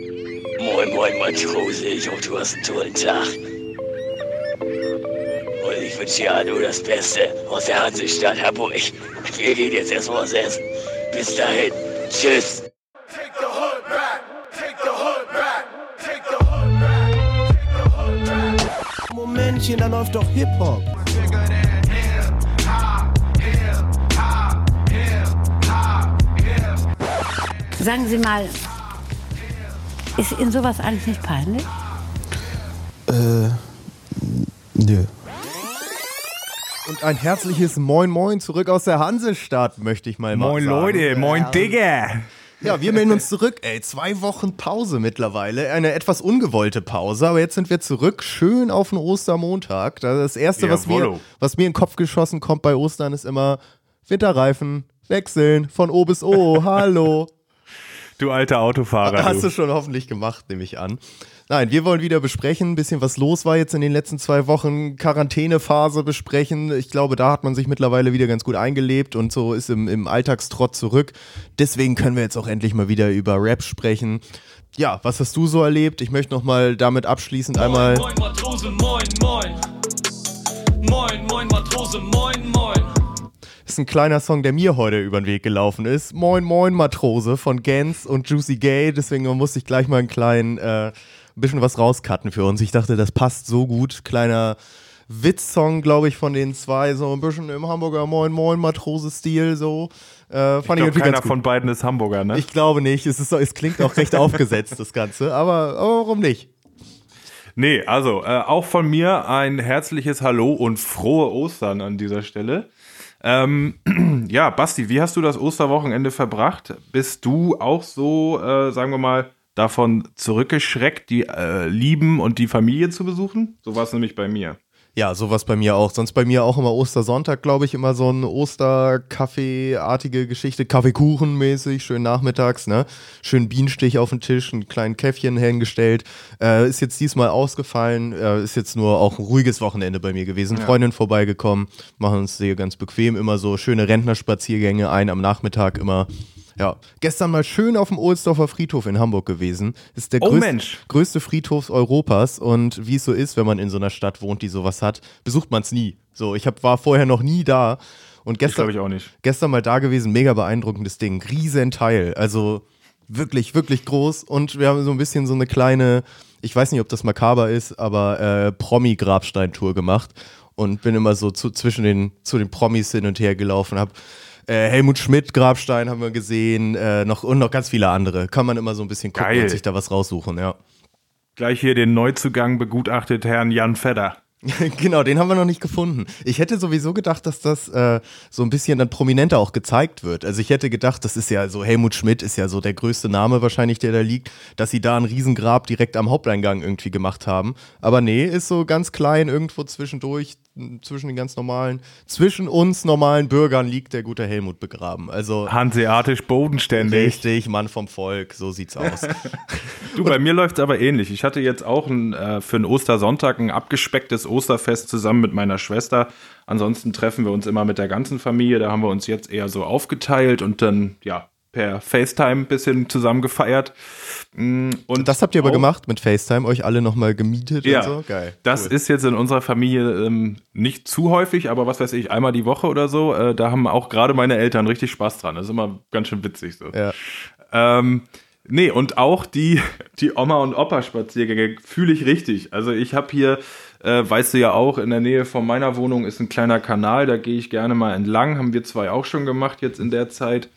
Moin, moin, Matrose. Ich hoffe, du hast einen tollen Tag. Und ich wünsche dir nur das Beste aus der Hansestadt Hamburg. Wir gehen jetzt erstmal was essen. Bis dahin. Tschüss. Take the hood back. Take the hood back. Take the hood back. Take the hood back. Momentchen, da läuft doch Hip-Hop. Sagen Sie mal, ist Ihnen sowas eigentlich nicht peinlich? Nö. Und ein herzliches Moin Moin zurück aus der Hansestadt, möchte ich mal Moin sagen. Leute, moin Digga. Ja, wir melden uns zurück. Ey, zwei Wochen Pause mittlerweile. Eine etwas ungewollte Pause, aber jetzt sind wir zurück. Schön auf den Ostermontag. Das erste, was mir, was mir in den Kopf geschossen kommt bei Ostern, ist immer Winterreifen wechseln von O bis O. Hallo. Du alter Autofahrer. Hast du. du schon hoffentlich gemacht, nehme ich an. Nein, wir wollen wieder besprechen, ein bisschen was los war jetzt in den letzten zwei Wochen, Quarantänephase besprechen. Ich glaube, da hat man sich mittlerweile wieder ganz gut eingelebt und so ist im, im Alltagstrott zurück. Deswegen können wir jetzt auch endlich mal wieder über Rap sprechen. Ja, was hast du so erlebt? Ich möchte nochmal damit abschließend einmal. Moin Matrose, moin, moin. Moin, moin Matrose, moin, moin. Ist ein kleiner Song, der mir heute über den Weg gelaufen ist. Moin Moin Matrose von Gans und Juicy Gay. Deswegen musste ich gleich mal einen kleinen, äh, ein bisschen was rauscutten für uns. Ich dachte, das passt so gut. Kleiner Witzsong, glaube ich, von den zwei. So ein bisschen im Hamburger Moin Moin Matrose-Stil so. Äh, Ich fand glaube, irgendwie keiner ganz gut. von beiden ist Hamburger, ne? Ich glaube nicht. Es, ist es klingt auch recht aufgesetzt, das Ganze. Aber, aber warum nicht? nee, also äh, auch von mir ein herzliches Hallo und frohe Ostern an dieser Stelle. Ähm, ja, Basti, wie hast du das Osterwochenende verbracht? Bist du auch so, äh, sagen wir mal, davon zurückgeschreckt, die äh, Lieben und die Familie zu besuchen? So war es nämlich bei mir. Ja, sowas bei mir auch. Sonst bei mir auch immer Ostersonntag, glaube ich, immer so ein Osterkaffee-artige Geschichte, Kaffeekuchen-mäßig, schön nachmittags, ne? Schön Bienenstich auf den Tisch, ein kleinen Käffchen hingestellt. Äh, ist jetzt diesmal ausgefallen, äh, ist jetzt nur auch ein ruhiges Wochenende bei mir gewesen. Freundin vorbeigekommen, machen uns hier ganz bequem, immer so schöne Rentnerspaziergänge ein am Nachmittag immer. Ja, gestern mal schön auf dem Ohlsdorfer Friedhof in Hamburg gewesen. Ist der Oh, größte, Mensch. größte Friedhof Europas und wie es so ist, wenn man in so einer Stadt wohnt, die sowas hat, besucht man es nie. So, ich hab, war vorher noch nie da und Ich gestern, glaube ich auch nicht. gestern mal da gewesen, mega beeindruckendes Ding, riesen Teil, also wirklich, wirklich groß und wir haben so ein bisschen so eine kleine, ich weiß nicht, ob das makaber ist, aber äh, Promi-Grabsteintour gemacht und bin immer so zu, zwischen den, zu den Promis hin und her gelaufen, hab äh, Helmut Schmidt Grabstein haben wir gesehen, äh, noch, und noch ganz viele andere. Kann man immer so ein bisschen gucken Geil. und sich da was raussuchen, ja. Gleich hier den Neuzugang begutachtet Herrn Jan Fedder. genau, den haben wir noch nicht gefunden. Ich hätte sowieso gedacht, dass das äh, so ein bisschen dann prominenter auch gezeigt wird. Also ich hätte gedacht, das ist ja so, Helmut Schmidt ist ja so der größte Name wahrscheinlich, der da liegt, dass sie da ein Riesengrab direkt am Haupteingang irgendwie gemacht haben. Aber nee, ist so ganz klein irgendwo zwischendurch, zwischen den ganz normalen, zwischen uns normalen Bürgern liegt der gute Helmut begraben. Also Hanseatisch bodenständig. richtig, Mann vom Volk, so sieht's aus. Du, bei mir läuft es aber ähnlich. Ich hatte jetzt auch ein, äh, für einen Ostersonntag ein abgespecktes Osterfest zusammen mit meiner Schwester. Ansonsten treffen wir uns immer mit der ganzen Familie. Da haben wir uns jetzt eher so aufgeteilt und dann, ja, per FaceTime ein bisschen zusammen gefeiert. Mm, Und Das habt ihr aber gemacht mit FaceTime, euch alle nochmal gemietet Ja, und so? Geil. das cool. ist jetzt in unserer Familie ähm, nicht zu häufig, aber was weiß ich, einmal die Woche oder so. Äh, da haben auch gerade meine Eltern richtig Spaß dran. Das ist immer ganz schön witzig so. Ja. Ähm, nee, und auch die, die Oma- und Opa-Spaziergänge fühle ich richtig. Also ich habe hier, äh, weißt du ja auch, in der Nähe von meiner Wohnung ist ein kleiner Kanal, da gehe ich gerne mal entlang. Haben wir zwei auch schon gemacht jetzt in der Zeit.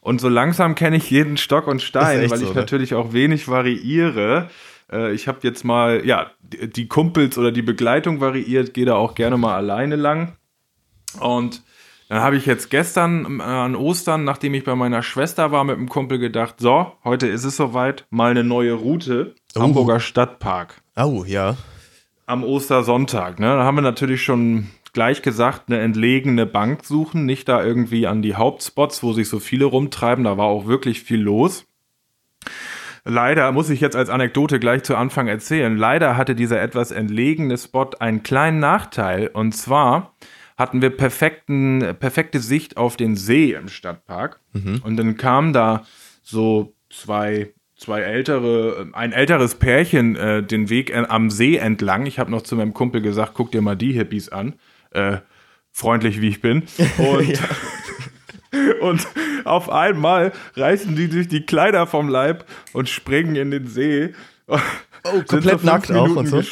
Und so langsam kenne ich jeden Stock und Stein, weil so, ich ne? natürlich auch wenig variiere. Äh, ich habe jetzt mal, ja, die die Kumpels oder die Begleitung variiert, gehe da auch gerne mal alleine lang. Und dann habe ich jetzt gestern äh, an Ostern, nachdem ich bei meiner Schwester war, mit einem Kumpel gedacht, so, heute ist es soweit, mal eine neue Route, Oh. Hamburger Stadtpark Oh, ja. Am Ostersonntag. Ne? Da haben wir natürlich schon gleich gesagt, eine entlegene Bank suchen, nicht da irgendwie an die Hauptspots, wo sich so viele rumtreiben. Da war auch wirklich viel los. Leider muss ich jetzt als Anekdote gleich zu Anfang erzählen. Leider hatte dieser etwas entlegene Spot einen kleinen Nachteil. Und zwar hatten wir perfekten, perfekte Sicht auf den See im Stadtpark. Und dann kamen da so zwei zwei ältere, ein älteres Pärchen äh, den Weg äh, am See entlang. Ich habe noch zu meinem Kumpel gesagt, guck dir mal die Hippies an. Äh, freundlich wie ich bin. Und, und auf einmal reißen die sich die Kleider vom Leib und springen in den See. Oh, komplett nackt auch und so?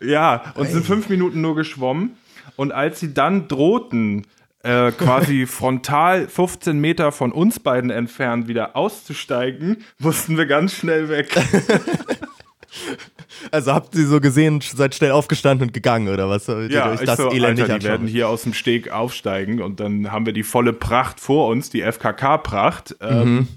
Ja, und sind fünf Minuten nur geschwommen. Und als sie dann drohten, äh, quasi frontal 15 Meter von uns beiden entfernt wieder auszusteigen, mussten wir ganz schnell weg. Also habt ihr so gesehen, seid schnell aufgestanden und gegangen oder was? Ja, ich das so, Elend Alter, die werden hier aus dem Steg aufsteigen und dann haben wir die volle Pracht vor uns, die FKK-Pracht. Ähm, Mhm.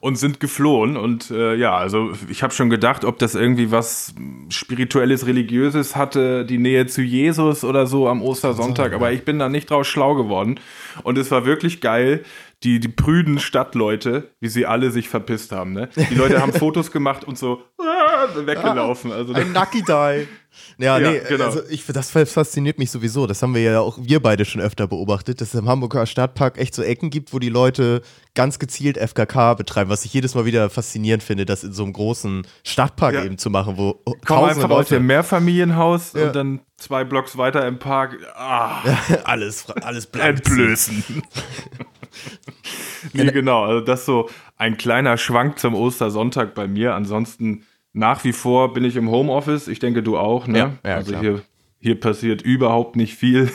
Und sind geflohen. Und äh, ja, also ich habe schon gedacht, ob das irgendwie was spirituelles, religiöses hatte, die Nähe zu Jesus oder so am Ostersonntag, aber ich bin da nicht draus schlau geworden. Und es war wirklich geil, die die prüden Stadtleute, wie sie alle sich verpisst haben, ne? Die Leute haben Fotos gemacht und so ah, weggelaufen, also Ein Nucky Die. Ja, Ja, nee, genau. also ich, das fasziniert mich sowieso. Das haben wir ja auch wir beide schon öfter beobachtet, dass es im Hamburger Stadtpark echt so Ecken gibt, wo die Leute ganz gezielt FKK betreiben, was ich jedes Mal wieder faszinierend finde, das in so einem großen Stadtpark Ja. eben zu machen, wo Komm einfach aus Leute dem Mehrfamilienhaus Ja. und dann zwei Blocks weiter im Park. Ah, alles, alles blank entblößen. Nee, genau. Also das ist so ein kleiner Schwank zum Ostersonntag bei mir. Ansonsten nach wie vor bin ich im Homeoffice. Ich denke, du auch. Ne? Ja, ja, also klar. hier, hier passiert überhaupt nicht viel.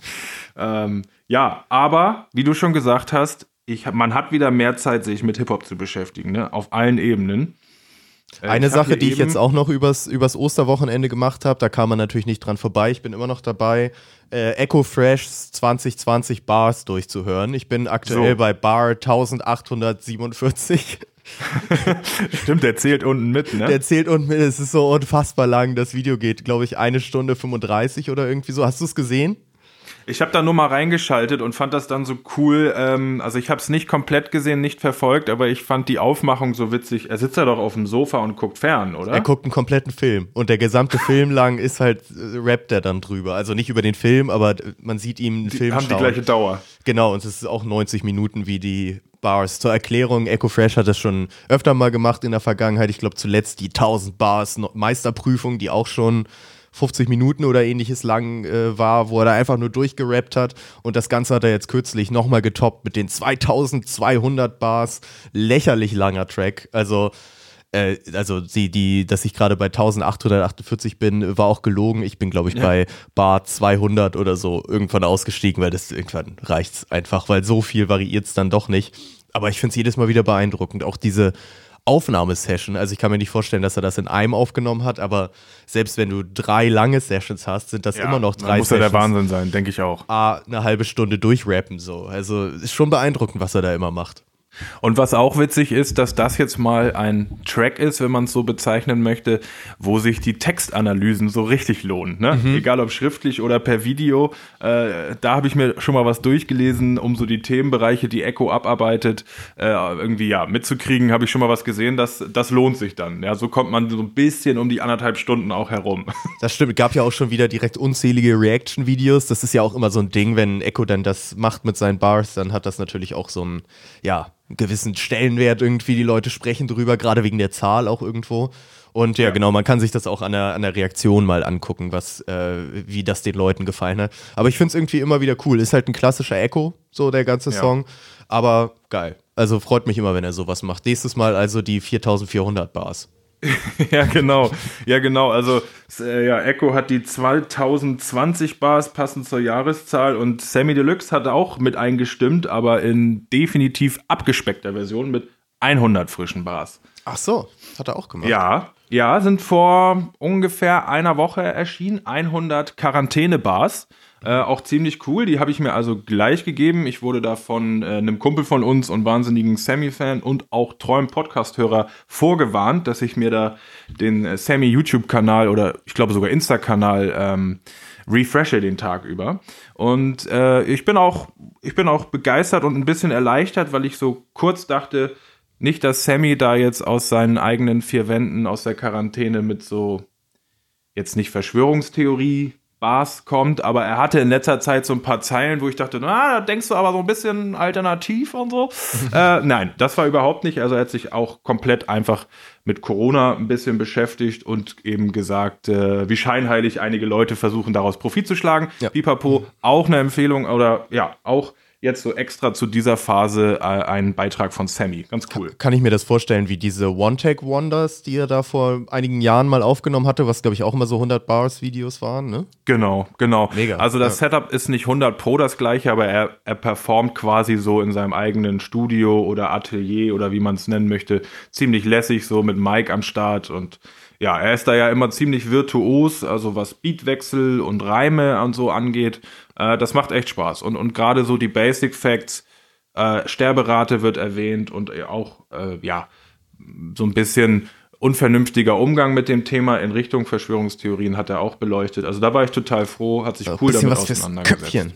ähm, ja, aber wie du schon gesagt hast, ich, man hat wieder mehr Zeit, sich mit Hip-Hop zu beschäftigen. Ne? Auf allen Ebenen. Äh, Eine ich Sache, die ich jetzt auch noch übers, übers Osterwochenende gemacht habe, da kam man natürlich nicht dran vorbei. Ich bin immer noch dabei, äh, Echo Freshs 2020 Bars durchzuhören. Ich bin aktuell So. bei Bar 1847. Stimmt, der zählt unten mit, ne? Der zählt unten mit, es ist so unfassbar lang. Das Video geht, glaube ich, eine Stunde 35 oder irgendwie so. Hast du es gesehen? Ich habe da nur mal reingeschaltet und fand das dann so cool. Ähm, also ich habe es nicht komplett gesehen, nicht verfolgt, aber ich fand die Aufmachung so witzig. Er sitzt ja doch auf dem Sofa und guckt fern, oder? Er guckt einen kompletten Film und der gesamte Film lang ist halt, äh, rappt er dann drüber. Also nicht über den Film, aber äh, man sieht ihm einen die Film haben die schauen. gleiche Dauer. Genau, und es ist auch 90 Minuten wie die Bars. Zur Erklärung, Echo Fresh hat das schon öfter mal gemacht in der Vergangenheit. Ich glaube zuletzt die 1000 Bars Meisterprüfung, die auch schon 50 Minuten oder ähnliches lang äh, war, wo er da einfach nur durchgerappt hat. Und das Ganze hat er jetzt kürzlich nochmal getoppt mit den 2200 Bars. Lächerlich langer Track. Also äh, also die, die, dass ich gerade bei 1848 bin, war auch gelogen. Ich bin, glaube ich, bei Bar 200 oder so irgendwann ausgestiegen, weil das irgendwann reicht's einfach, weil so viel variiert's dann doch nicht. Aber ich finde es jedes Mal wieder beeindruckend. Auch diese Aufnahmesession. Also ich kann mir nicht vorstellen, dass er das in einem aufgenommen hat, aber selbst wenn du drei lange Sessions hast, sind das immer noch drei muss ja der Sessions. Wahnsinn sein, denke ich auch. A, eine halbe Stunde durchrappen so. Also ist schon beeindruckend, was er da immer macht. Und was auch witzig ist, dass das jetzt mal ein Track ist, wenn man es so bezeichnen möchte, wo sich die Textanalysen so richtig lohnen. Ne? Egal ob schriftlich oder per Video. Äh, da habe ich mir schon mal was durchgelesen, um so die Themenbereiche, die Echo abarbeitet, äh, irgendwie ja mitzukriegen, habe ich schon mal was gesehen. Das, das lohnt sich dann. Ja, so kommt man so ein bisschen um die anderthalb Stunden auch herum. Das stimmt, gab ja auch schon wieder direkt unzählige Reaction-Videos. Das ist ja auch immer so ein Ding, wenn Echo dann das macht mit seinen Bars, dann hat das natürlich auch so einen, ja, gewissen Stellenwert irgendwie. Die Leute sprechen drüber, gerade wegen der Zahl auch irgendwo. Und ja, genau, man kann sich das auch an der, an der Reaktion mal angucken, was, äh, wie das den Leuten gefallen hat. Aber ich finde es irgendwie immer wieder cool. Ist halt ein klassischer Echo, so der ganze Ja. Song. Aber geil. Also freut mich immer, wenn er sowas macht. Nächstes Mal also die 4400 Bars. ja, genau. Ja, genau. Also, äh, ja, Echo hat die 2020 Bars passend zur Jahreszahl und Sammy Deluxe hat auch mit eingestimmt, aber in definitiv abgespeckter Version mit 100 frischen Bars. Ach so, hat er auch gemacht. Ja, ja, sind vor ungefähr einer Woche erschienen 100 Quarantäne-Bars. Äh, auch ziemlich cool. Die habe ich mir also gleich gegeben. Ich wurde da von äh, einem Kumpel von uns und wahnsinnigen Sammy-Fan und auch treuen Podcast-Hörer vorgewarnt, dass ich mir da den äh, Sammy-YouTube-Kanal oder ich glaube sogar Insta-Kanal ähm, refreshe den Tag über. Und äh, ich bin auch, ich bin auch begeistert und ein bisschen erleichtert, weil ich so kurz dachte, nicht, dass Sammy da jetzt aus seinen eigenen vier Wänden aus der Quarantäne mit so jetzt nicht Verschwörungstheorie Bars kommt, aber er hatte in letzter Zeit so ein paar Zeilen, wo ich dachte, na, da denkst du aber so ein bisschen alternativ und so. äh, nein, das war überhaupt nicht. Also er hat sich auch komplett einfach mit Corona ein bisschen beschäftigt und eben gesagt, äh, wie scheinheilig einige Leute versuchen, daraus Profit zu schlagen. Ja. Pipapo, auch eine Empfehlung oder ja, auch jetzt so extra zu dieser Phase äh, ein Beitrag von Sammy. Ganz cool. Kann ich mir das vorstellen, wie diese One-Take-Wonders, die er da vor einigen Jahren mal aufgenommen hatte, was glaube ich auch immer so 100 Bars-Videos waren, ne? Genau, genau. Mega, Also das ja. Setup ist nicht 100 pro das gleiche, aber er, er performt quasi so in seinem eigenen Studio oder Atelier oder wie man es nennen möchte, ziemlich lässig, so mit Mike am Start und ja, er ist da ja immer ziemlich virtuos, also was Beatwechsel und Reime und so angeht. Äh, das macht echt Spaß. Und, und gerade so die Basic Facts, äh, Sterberate wird erwähnt und auch, äh, ja, so ein bisschen unvernünftiger Umgang mit dem Thema in Richtung Verschwörungstheorien hat er auch beleuchtet. Also da war ich total froh, hat sich cool damit was fürs auseinandergesetzt. Köpfchen.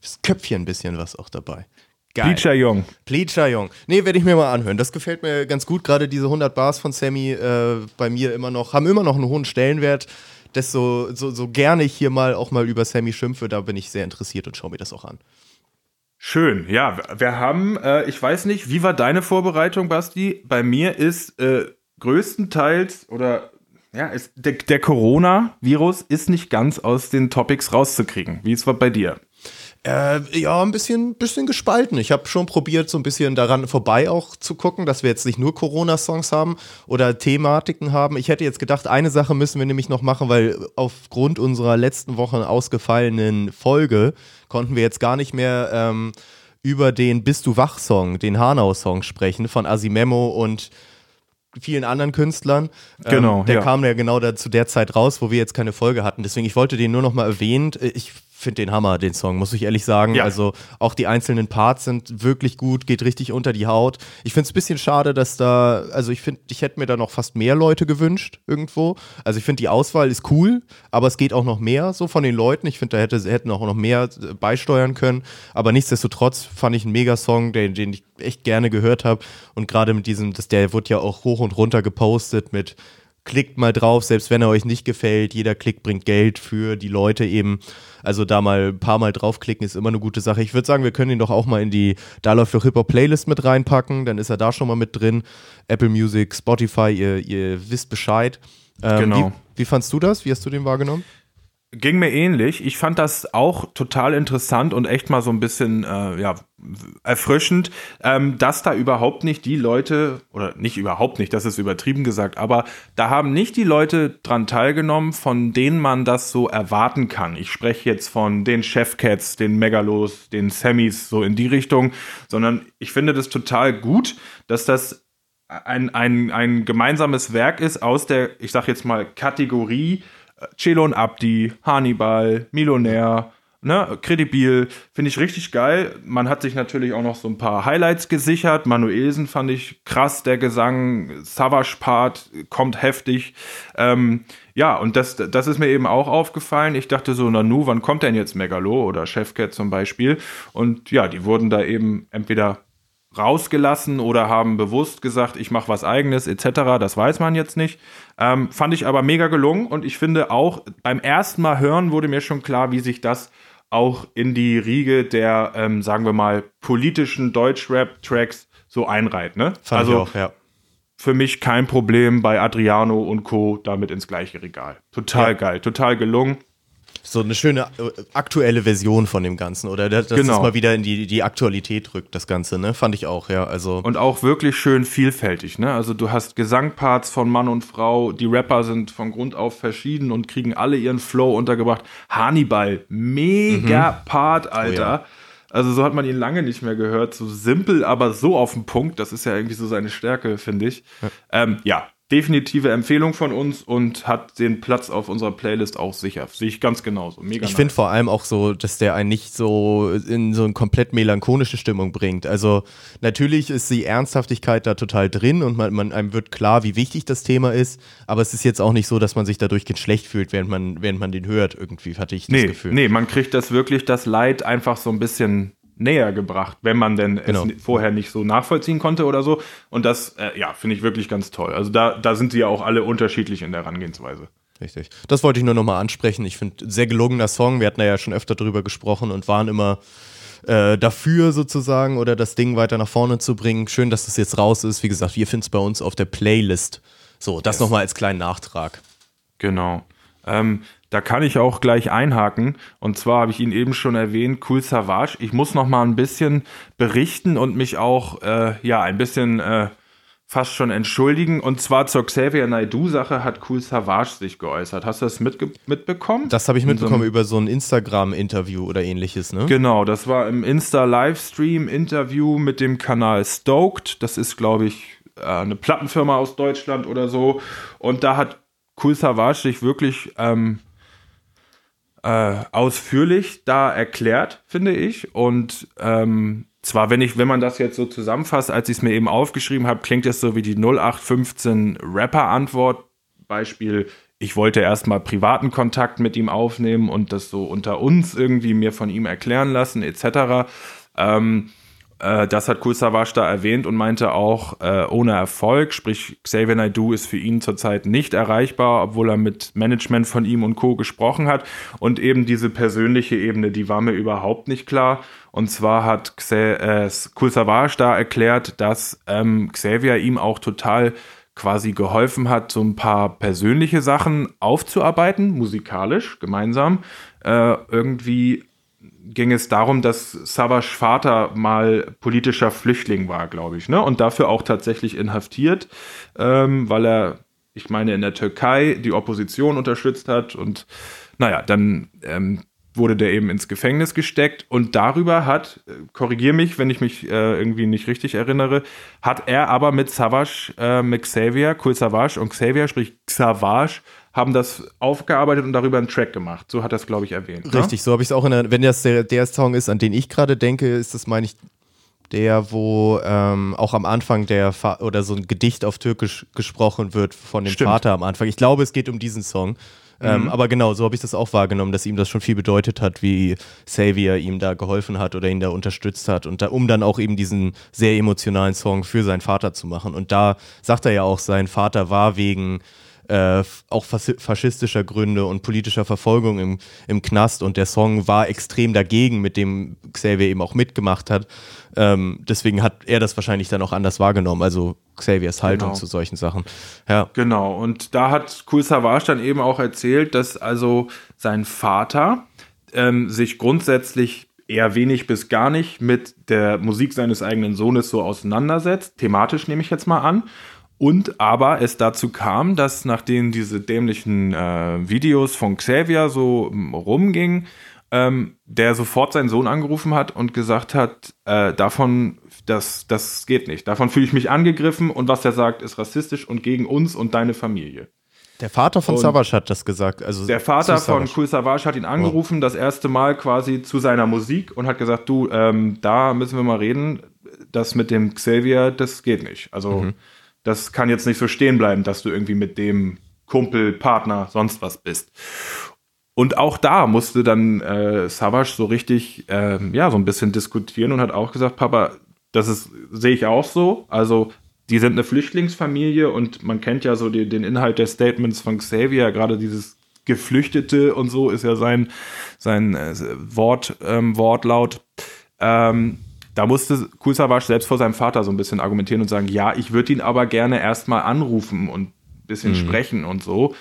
Fürs Köpfchen ein bisschen was auch dabei. Geil. Bleacher Jung. Bleacher Jung. Nee, werde ich mir mal anhören. Das gefällt mir ganz gut. Gerade diese 100 Bars von Sammy äh, bei mir immer noch, haben immer noch einen hohen Stellenwert. Desto so, so gerne ich hier mal auch mal über Sammy schimpfe, da bin ich sehr interessiert und schaue mir das auch an. Schön, ja. wir- haben, äh, ich weiß nicht, wie war deine Vorbereitung, Basti? Bei mir ist äh, größtenteils oder ja, ist, der, der Corona-Virus ist nicht ganz aus den Topics rauszukriegen. Wie es war bei dir? Äh, ja, ein bisschen, bisschen gespalten. Ich habe schon probiert, so ein bisschen daran vorbei auch zu gucken, dass wir jetzt nicht nur Corona-Songs haben oder Thematiken haben. Ich hätte jetzt gedacht, eine Sache müssen wir nämlich noch machen, weil aufgrund unserer letzten Woche ausgefallenen Folge konnten wir jetzt gar nicht mehr ähm, über den Bist du wach-Song, den Hanau-Song sprechen von Asimemo und vielen anderen Künstlern. Genau, Ähm, der ja. kam ja genau da zu der Zeit raus, wo wir jetzt keine Folge hatten. Deswegen, ich wollte den nur noch mal erwähnen. Ich finde den Hammer, den Song, muss ich ehrlich sagen. Ja. Also auch die einzelnen Parts sind wirklich gut, geht richtig unter die Haut. Ich finde es ein bisschen schade, dass da, also ich finde, ich hätte mir da noch fast mehr Leute gewünscht irgendwo. Also ich finde, die Auswahl ist cool, aber es geht auch noch mehr so von den Leuten. Ich finde, da hätte, hätten auch noch mehr äh, beisteuern können. Aber nichtsdestotrotz fand ich einen Mega-Song, den, den ich echt gerne gehört habe. Und gerade mit diesem, das, der wurde ja auch hoch und runter gepostet mit klickt mal drauf, selbst wenn er euch nicht gefällt. Jeder Klick bringt Geld für die Leute eben. Also da mal ein paar Mal draufklicken ist immer eine gute Sache. Ich würde sagen, wir können ihn doch auch mal in die Da läuft doch Hip-Hop Playlist mit reinpacken. Dann ist er da schon mal mit drin. Apple Music, Spotify, ihr, ihr wisst Bescheid. Ähm, Genau. Wie, wie fandst du das? Wie hast du den wahrgenommen? Ging mir ähnlich. Ich fand das auch total interessant und echt mal so ein bisschen äh, ja, erfrischend, ähm, dass da überhaupt nicht die Leute, oder nicht überhaupt nicht, das ist übertrieben gesagt, aber da haben nicht die Leute dran teilgenommen, von denen man das so erwarten kann. Ich spreche jetzt von den Chefcats, den Megalos, den Sammys, so in die Richtung, sondern ich finde das total gut, dass das ein, ein, ein gemeinsames Werk ist aus der, ich sag jetzt mal, Kategorie Celon Abdi, Hannibal, Millionär, ne, Credibil, finde ich richtig geil. Man hat sich natürlich auch noch so ein paar Highlights gesichert. Manuelsen fand ich krass, der Gesang, Savage Part kommt heftig. Ähm, ja, und das, das ist mir eben auch aufgefallen. Ich dachte so, Nanu, wann kommt denn jetzt Megalo oder Chefcat zum Beispiel? Und ja, die wurden da eben entweder rausgelassen oder haben bewusst gesagt, ich mache was eigenes etc. Das weiß man jetzt nicht. Ähm, fand ich aber mega gelungen und ich finde auch beim ersten Mal hören wurde mir schon klar, wie sich das auch in die Riege der, ähm, sagen wir mal, politischen Deutschrap-Tracks so einreiht. Ne? Fand also auch, ja. für mich kein Problem bei Adriano und Co. damit ins gleiche Regal. Total Ja. geil, total gelungen. So eine schöne äh, aktuelle Version von dem Ganzen, oder? Dass das Genau. mal wieder in die, die Aktualität rückt, das Ganze, ne? Fand ich auch, ja. Also. Und auch wirklich schön vielfältig, ne? Also du hast Gesangparts von Mann und Frau, die Rapper sind von Grund auf verschieden und kriegen alle ihren Flow untergebracht. Hannibal, mega Part, Alter. Mhm. Oh ja. Also so hat man ihn lange nicht mehr gehört. So simpel, aber so auf den Punkt. Das ist ja irgendwie so seine Stärke, finde ich. Ähm, ja, definitive Empfehlung von uns und hat den Platz auf unserer Playlist auch sicher. Sehe ich ganz genauso. Mega Ich finde vor allem auch so, dass der einen nicht so in so eine komplett melancholische Stimmung bringt. Also natürlich ist die Ernsthaftigkeit da total drin und man, man einem wird klar, wie wichtig das Thema ist, aber es ist jetzt auch nicht so, dass man sich dadurch schlecht fühlt, während man, während man den hört, irgendwie, hatte ich das Nee, Gefühl. nee, man kriegt das wirklich, das Leid einfach so ein bisschen näher gebracht, wenn man denn Genau. es vorher nicht so nachvollziehen konnte oder so. Und das, äh, ja, finde ich wirklich ganz toll. Also da, da sind sie ja auch alle unterschiedlich in der Herangehensweise. Richtig. Das wollte ich nur nochmal ansprechen. Ich finde, sehr gelungener Song. Wir hatten ja schon öfter drüber gesprochen und waren immer äh, dafür sozusagen oder das Ding weiter nach vorne zu bringen. Schön, dass das jetzt raus ist. Wie gesagt, ihr findet es bei uns auf der Playlist. So, das nochmal als kleinen Nachtrag. Genau. Ähm, da kann ich auch gleich einhaken. Und zwar habe ich ihn eben schon erwähnt, Cool Savage. Ich muss noch mal ein bisschen berichten und mich auch äh, ja ein bisschen äh, fast schon entschuldigen. Und zwar zur Xavier Naidoo-Sache hat Cool Savage sich geäußert. Hast du das mitbekommen? Das habe ich so mitbekommen einem- über so ein Instagram-Interview oder ähnliches, ne? Genau, das war im Insta-Livestream-Interview mit dem Kanal Stoked. Das ist, glaube ich, äh, eine Plattenfirma aus Deutschland oder so. Und da hat Cool Savage sich wirklich ähm, äh, ausführlich da erklärt, finde ich. Und ähm, zwar, wenn ich, wenn man das jetzt so zusammenfasst, als ich es mir eben aufgeschrieben habe, klingt es so wie die 0815 Rapper-Antwort. Beispiel, ich wollte erstmal privaten Kontakt mit ihm aufnehmen und das so unter uns irgendwie mir von ihm erklären lassen, etc. Ähm, äh, das hat Savage da erwähnt und meinte auch äh, ohne Erfolg, sprich Xavier Naidoo ist für ihn zurzeit nicht erreichbar, obwohl er mit Management von ihm und Co. gesprochen hat. Und eben diese persönliche Ebene, die war mir überhaupt nicht klar. Und zwar hat Xa äh, da erklärt, dass ähm, Xavier ihm auch total quasi geholfen hat, so ein paar persönliche Sachen aufzuarbeiten, musikalisch, gemeinsam. Äh, irgendwie ging es darum, dass Savas Vater mal politischer Flüchtling war, glaube ich, ne? Und dafür auch tatsächlich inhaftiert, ähm, weil er, ich meine, in der Türkei die Opposition unterstützt hat und naja, dann ähm, wurde der eben ins Gefängnis gesteckt und darüber hat, äh, korrigier mich, wenn ich mich äh, irgendwie nicht richtig erinnere, hat er aber mit Savage, äh, mit Xavier, Cool Savage und Xavier, sprich Savage, haben das aufgearbeitet und darüber einen Track gemacht. So hat er es, glaube ich, erwähnt. ne? Richtig, so habe ich es auch in der, wenn das der, der Song ist, an den ich gerade denke, ist das, meine ich, der, wo ähm, auch am Anfang der Fa oder so ein Gedicht auf Türkisch gesprochen wird von dem Stimmt. Vater am Anfang. Ich glaube, es geht um diesen Song. Ähm, aber genau, so habe ich das auch wahrgenommen, dass ihm das schon viel bedeutet hat, wie Xavier ihm da geholfen hat oder ihn da unterstützt hat und da, um dann auch eben diesen sehr emotionalen Song für seinen Vater zu machen. Und da sagt er ja auch, sein Vater war wegen äh, auch fas- faschistischer Gründe und politischer Verfolgung im, im Knast und der Song war extrem dagegen, mit dem Xavier eben auch mitgemacht hat. Ähm, deswegen hat er das wahrscheinlich dann auch anders wahrgenommen, also Xaviers Haltung Genau. zu solchen Sachen. Ja, Genau, und da hat Cool Savage dann eben auch erzählt, dass also sein Vater ähm, sich grundsätzlich eher wenig bis gar nicht mit der Musik seines eigenen Sohnes so auseinandersetzt. Thematisch nehme ich jetzt mal an. Und aber es dazu kam, dass nachdem diese dämlichen äh, Videos von Xavier so mm, rumgingen, ähm, der sofort seinen Sohn angerufen hat und gesagt hat, äh, davon, das, das geht nicht. Davon fühle ich mich angegriffen und was er sagt, ist rassistisch und gegen uns und deine Familie. der Vater von Und Savage hat das gesagt. Also Der Vater von. Cool Savage hat ihn angerufen, das erste Mal quasi zu seiner Musik und hat gesagt, du, ähm, da müssen wir mal reden, das mit dem Xavier, das geht nicht. Also das kann jetzt nicht so stehen bleiben, dass du irgendwie mit dem Kumpel, Partner, sonst was bist. Und auch da musste dann äh, Savage so richtig, ähm, ja, so ein bisschen diskutieren und hat auch gesagt, Papa, das ist, sehe ich auch so. Also, die sind eine Flüchtlingsfamilie und man kennt ja so die, den Inhalt der Statements von Xavier, gerade dieses Geflüchtete und so ist ja sein, sein äh, Wort, ähm, Wortlaut. Ähm, da musste Savage selbst vor seinem Vater so ein bisschen argumentieren und sagen, ja, ich würde ihn aber gerne erstmal anrufen und ein bisschen sprechen und so.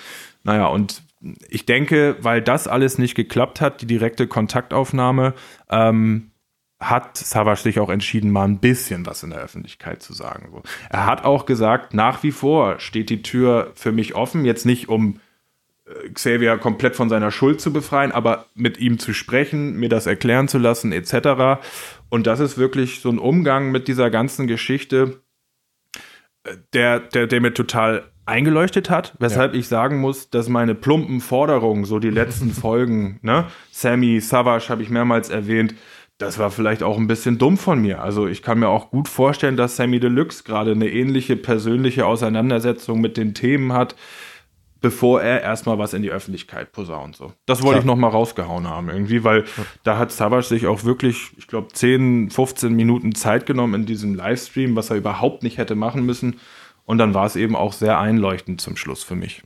Naja, und ich denke, weil das alles nicht geklappt hat, die direkte Kontaktaufnahme, ähm, hat Savage sich auch entschieden, mal ein bisschen was in der Öffentlichkeit zu sagen. So. Er hat auch gesagt, nach wie vor steht die Tür für mich offen, jetzt nicht um äh, Xavier komplett von seiner Schuld zu befreien, aber mit ihm zu sprechen, mir das erklären zu lassen, etc. Und das ist wirklich so ein Umgang mit dieser ganzen Geschichte, äh, der, der, der mir total eingeleuchtet hat, weshalb ich sagen muss, dass meine plumpen Forderungen, so die letzten Folgen, ne, Sammy, Savage habe ich mehrmals erwähnt, das war vielleicht auch ein bisschen dumm von mir. Also ich kann mir auch gut vorstellen, dass Sammy Deluxe gerade eine ähnliche persönliche Auseinandersetzung mit den Themen hat, bevor er erstmal was in die Öffentlichkeit posaunt. So. Das wollte Klar. ich nochmal rausgehauen haben irgendwie, weil da hat Savage sich auch wirklich, ich glaube, 10, 15 Minuten Zeit genommen in diesem Livestream, was er überhaupt nicht hätte machen müssen. Und dann war es eben auch sehr einleuchtend zum Schluss für mich.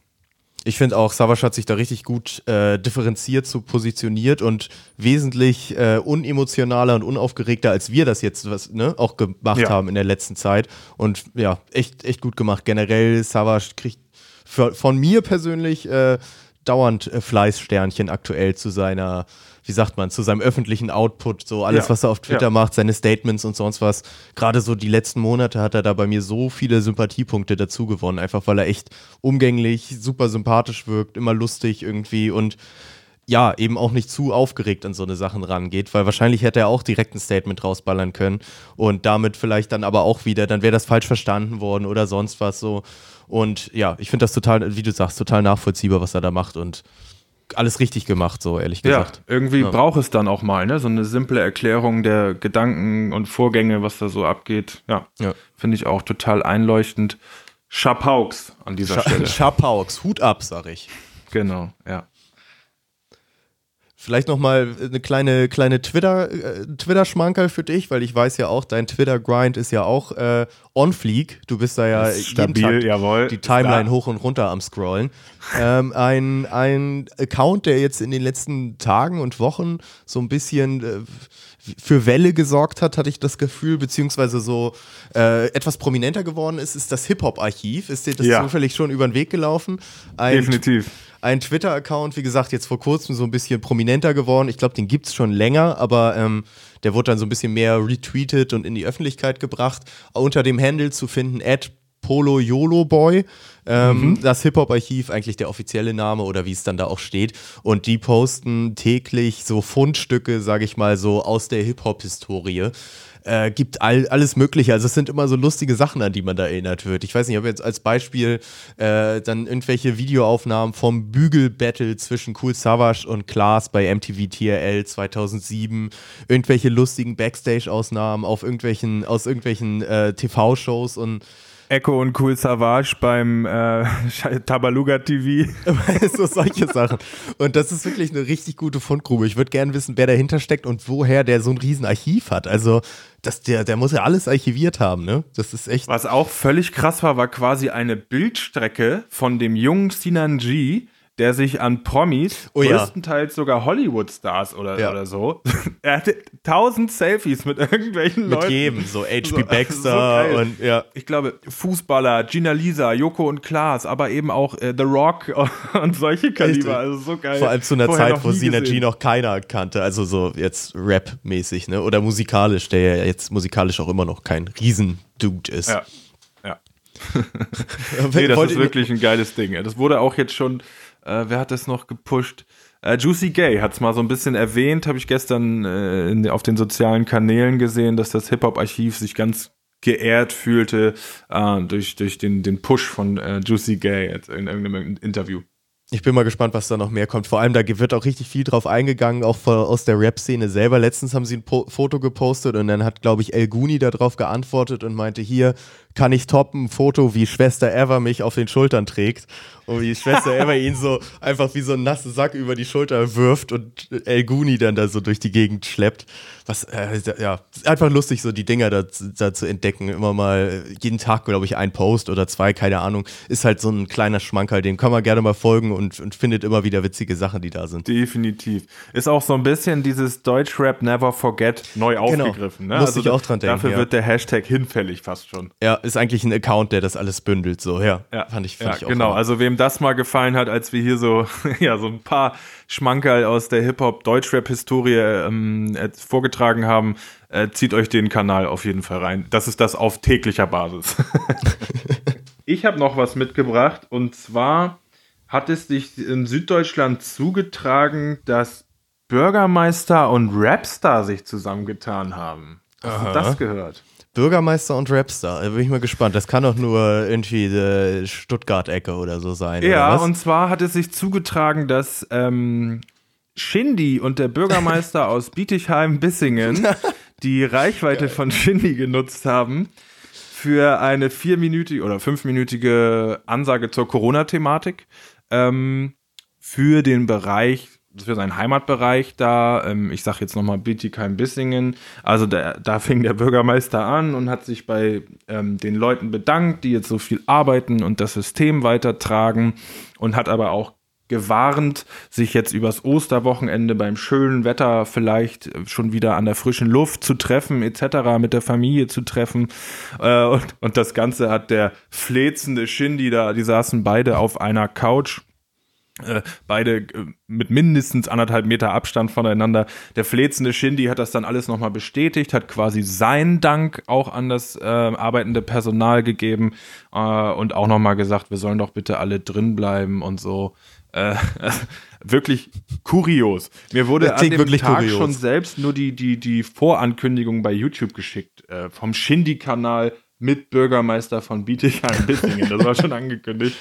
Ich finde auch, Savage hat sich da richtig gut äh, differenziert so positioniert und wesentlich äh, unemotionaler und unaufgeregter, als wir das jetzt was, ne, auch gemacht Ja. haben in der letzten Zeit. Und ja, echt, echt gut gemacht. Generell, Savage kriegt für, von mir persönlich äh, dauernd äh, Fleißsternchen aktuell zu seiner, wie sagt man, zu seinem öffentlichen Output, so alles, Ja. was er auf Twitter Ja. macht, seine Statements und sonst was. Gerade so die letzten Monate hat er da bei mir so viele Sympathiepunkte dazu gewonnen, einfach weil er echt umgänglich, super sympathisch wirkt, immer lustig irgendwie und ja, eben auch nicht zu aufgeregt an so eine Sachen rangeht, weil wahrscheinlich hätte er auch direkt ein Statement rausballern können und damit vielleicht dann aber auch wieder, dann wäre das falsch verstanden worden oder sonst was so. Und ja, ich finde das total, wie du sagst, total nachvollziehbar, was er da macht und alles richtig gemacht, so ehrlich Ja, gesagt. irgendwie Ja. braucht es dann auch mal, ne? So eine simple Erklärung der Gedanken und Vorgänge, was da so abgeht. Ja, Ja. finde ich auch total einleuchtend. Schapauks an dieser Stelle. Schapauks, Hut ab, sag ich. genau, ja. Vielleicht nochmal eine kleine, kleine Twitter, äh, Twitter-Schmankerl für dich, weil ich weiß ja auch, dein Twitter-Grind ist ja auch äh, on fleek. Du bist da ja stabil, Tag jawohl. die. Timeline hoch und runter am Scrollen. ähm, ein, ein Account, der jetzt in den letzten Tagen und Wochen so ein bisschen äh, für Welle gesorgt hat, hatte ich das Gefühl, beziehungsweise so äh, etwas prominenter geworden ist, ist das Hip-Hop-Archiv. Ist dir das Ja. zufällig schon über den Weg gelaufen? Ein Definitiv. Ein Twitter-Account, wie gesagt, jetzt vor kurzem so ein bisschen prominenter geworden. Ich glaube, den gibt es schon länger, aber ähm, der wurde dann so ein bisschen mehr retweetet und in die Öffentlichkeit gebracht. Unter dem Handle zu finden, at Polo YOLO Boy. Ähm, Das Hip-Hop-Archiv, eigentlich der offizielle Name oder wie es dann da auch steht. Und die posten täglich so Fundstücke, sage ich mal, so aus der Hip-Hop-Historie. Äh, gibt all, alles Mögliche. Also es sind immer so lustige Sachen, an die man da erinnert wird. Ich weiß nicht, ob jetzt als Beispiel äh, dann irgendwelche Videoaufnahmen vom Bügel-Battle zwischen Cool Savage und Klaas bei MTV TRL 2007, irgendwelche lustigen Backstage-Ausnahmen auf irgendwelchen, aus irgendwelchen äh, TV-Shows und Echo und Cool Savage beim äh, Tabaluga TV. so solche Sachen. Und das ist wirklich eine richtig gute Fundgrube. Ich würde gerne wissen, wer dahinter steckt und woher der so ein riesen Archiv hat. Also, das, der, der muss ja alles archiviert haben, ne? Das ist echt. Was auch völlig krass war, war quasi eine Bildstrecke von dem jungen Sinan G, der sich an Promis, Oh ja. größtenteils sogar Hollywood-Stars oder, Ja. oder so, er hatte tausend Selfies mit irgendwelchen Mit Leuten. jedem, so HP So- so Baxter geil. und ja. Ich glaube, Fußballer, Gina Lisa, Joko und Klaas, aber eben auch äh, The Rock und solche. Kaliber. Also so geil. Vor allem zu einer Vorher Zeit, wo Sina G noch keiner kannte. Also so jetzt Rap-mäßig, ne? Oder musikalisch, der ja jetzt musikalisch auch immer noch kein Riesendude ist. Ja. Ja. Nee, das ist wirklich ein geiles Ding. Das wurde auch jetzt schon, äh, wer hat das noch gepusht? Äh, Juicy Gay hat es mal so ein bisschen erwähnt, habe ich gestern äh, in, auf den sozialen Kanälen gesehen, dass das Hip-Hop-Archiv sich ganz geehrt fühlte äh, durch, durch den, den Push von äh, Juicy Gay in irgendeinem Interview. Ich bin mal gespannt, was da noch mehr kommt. Vor allem, da wird auch richtig viel drauf eingegangen, auch aus der Rap-Szene selber. Letztens haben sie ein po Foto gepostet und dann hat, glaube ich, El Guni darauf geantwortet und meinte, hier kann ich toppen, Foto, wie Schwester Eva mich auf den Schultern trägt und wie Schwester Eva ihn so einfach wie so einen nassen Sack über die Schulter wirft und El Guni dann da so durch die Gegend schleppt. Was, äh, ja, einfach lustig, so die Dinger da, da zu entdecken. Immer mal, äh, jeden Tag, glaube ich, ein Post oder zwei, keine Ahnung. Ist halt so ein kleiner Schmankerl, dem kann man gerne mal folgen und, und findet immer wieder witzige Sachen, die da sind. Definitiv. Ist auch so ein bisschen dieses Deutschrap Never Forget neu Genau. aufgegriffen. Ne? Musste ich auch dran denken, Dafür ja. wird der Hashtag hinfällig fast schon. Ja, ist eigentlich ein Account, der das alles bündelt, so, ja. Ja, fand ich, fand ja, ich auch. genau. immer. Also wem das mal gefallen hat, als wir hier so, ja, so ein paar Schmankerl aus der Hip-Hop-Deutschrap-Historie ähm, äh, vorgetragen haben, äh, zieht euch den Kanal auf jeden Fall rein. Das ist das auf täglicher Basis. ich habe noch was mitgebracht und zwar hat es sich in Süddeutschland zugetragen, dass Bürgermeister und Rapstar sich zusammengetan haben. Hast du das gehört? Bürgermeister und Rapstar, da bin ich mal gespannt. Das kann doch nur irgendwie die Stuttgart-Ecke oder so sein. Ja, und zwar hat es sich zugetragen, dass ähm, Shindy und der Bürgermeister aus Bietigheim-Bissingen die Reichweite von Shindy genutzt haben für eine vierminütige oder fünfminütige Ansage zur Corona-Thematik ähm, für den Bereich für seinen Heimatbereich da. Ähm, ich sage jetzt nochmal Bietigheim-Bissingen. Also da, da fing der Bürgermeister an und hat sich bei ähm, den Leuten bedankt, die jetzt so viel arbeiten und das System weitertragen und hat aber auch gewarnt, sich jetzt übers Osterwochenende beim schönen Wetter vielleicht schon wieder an der frischen Luft zu treffen, etc., mit der Familie zu treffen. Äh, und, und das Ganze hat der flezende Shindy da, die saßen beide auf einer Couch. Äh, beide äh, mit mindestens anderthalb Meter Abstand voneinander. Der flezende Shindy hat das dann alles nochmal bestätigt, hat quasi seinen Dank auch an das äh, arbeitende Personal gegeben äh, und auch nochmal gesagt, wir sollen doch bitte alle drin bleiben und so. Wirklich kurios. Mir wurde an dem Tag kurios. schon selbst nur die, die, die Vorankündigung bei YouTube geschickt. Vom Shindy-Kanal mit Bürgermeister von Bietigheim-Bissingen. Das war schon angekündigt.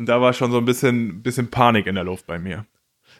Und da war schon so ein bisschen, bisschen Panik in der Luft bei mir.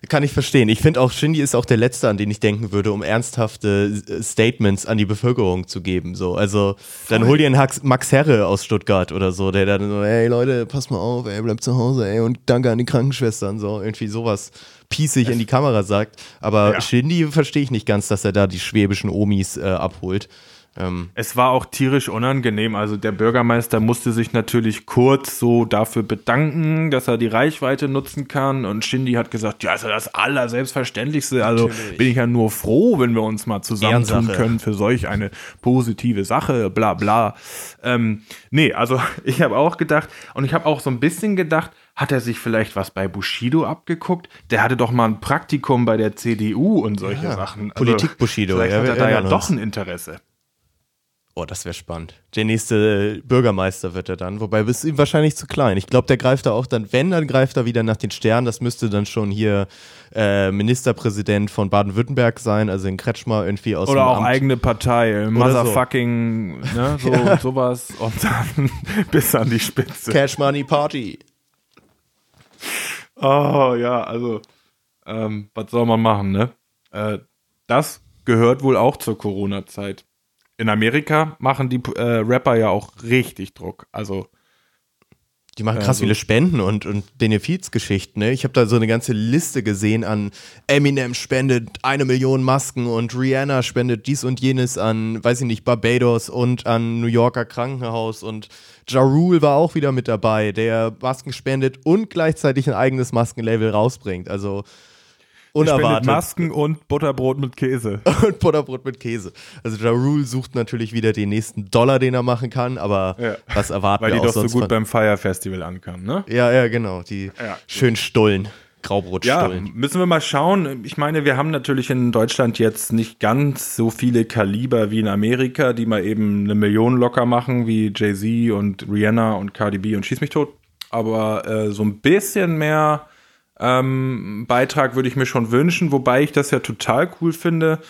Kann ich verstehen. Ich finde auch, Shindy ist auch der Letzte, an den ich denken würde, um ernsthafte äh, Statements an die Bevölkerung zu geben. So, also, dann hol dir einen Hax Max Herre aus Stuttgart oder so, der dann so, ey Leute, passt mal auf, ey, bleibt zu Hause, ey, und danke an die Krankenschwestern, so, irgendwie sowas piesig in die Kamera sagt. Aber Ja. Shindy verstehe ich nicht ganz, dass er da die schwäbischen Omis äh, abholt. Ähm, Es war auch tierisch unangenehm. Also der Bürgermeister musste sich natürlich kurz so dafür bedanken, dass er die Reichweite nutzen kann. Und Shindy hat gesagt, ja, ist ja das Allerselbstverständlichste. Also Natürlich. bin ich ja nur froh, wenn wir uns mal zusammentun können für solch eine positive Sache, bla bla. Ähm, nee, also ich habe auch gedacht, und ich habe auch so ein bisschen gedacht, hat er sich vielleicht was bei Bushido abgeguckt? Der hatte doch mal ein Praktikum bei der CDU und solche Ja, Sachen. Politik Bushido, Vielleicht ja, hat er da ja doch ein Interesse. Oh, das wäre spannend. Der nächste Bürgermeister wird er dann. Wobei, ist ihm wahrscheinlich zu klein. Ich glaube, der greift da auch dann, wenn, dann greift er wieder nach den Sternen. Das müsste dann schon hier äh, Ministerpräsident von Baden-Württemberg sein, also in Kretschmer irgendwie aus Oder auch Amt. eigene Partei, so. Motherfucking, ne, so, sowas und dann bis an die Spitze. Cash Money Party. Oh ja, also, ähm, was soll man machen, ne? Äh, das gehört wohl auch zur Corona-Zeit. In Amerika machen die äh, Rapper ja auch richtig Druck. Also, Die machen krass so. viele Spenden und, und Benefizgeschichten. Ne? Ich habe da so eine ganze Liste gesehen an Eminem spendet eine Million Masken und Rihanna spendet dies und jenes an, weiß ich nicht, Barbados und an New Yorker Krankenhaus und Ja Rule war auch wieder mit dabei, der Masken spendet und gleichzeitig ein eigenes Maskenlabel rausbringt. Also unerwartet. Masken und Butterbrot mit Käse. und Butterbrot mit Käse. Also Ja Rule sucht natürlich wieder den nächsten Dollar, den er machen kann, aber Ja. was erwarten Weil wir die auch doch so gut von- beim Fire Festival ankamen, ne? Ja, ja, genau. Die Ja. schön Stullen. Ja, Graubrotstullen. müssen wir mal schauen. Ich meine, wir haben natürlich in Deutschland jetzt nicht ganz so viele Kaliber wie in Amerika, die mal eben eine Million locker machen, wie Jay-Z und Rihanna und Cardi B und Schieß mich tot. Aber äh, so ein bisschen mehr ähm, Beitrag würde ich mir schon wünschen, wobei ich das ja total cool finde.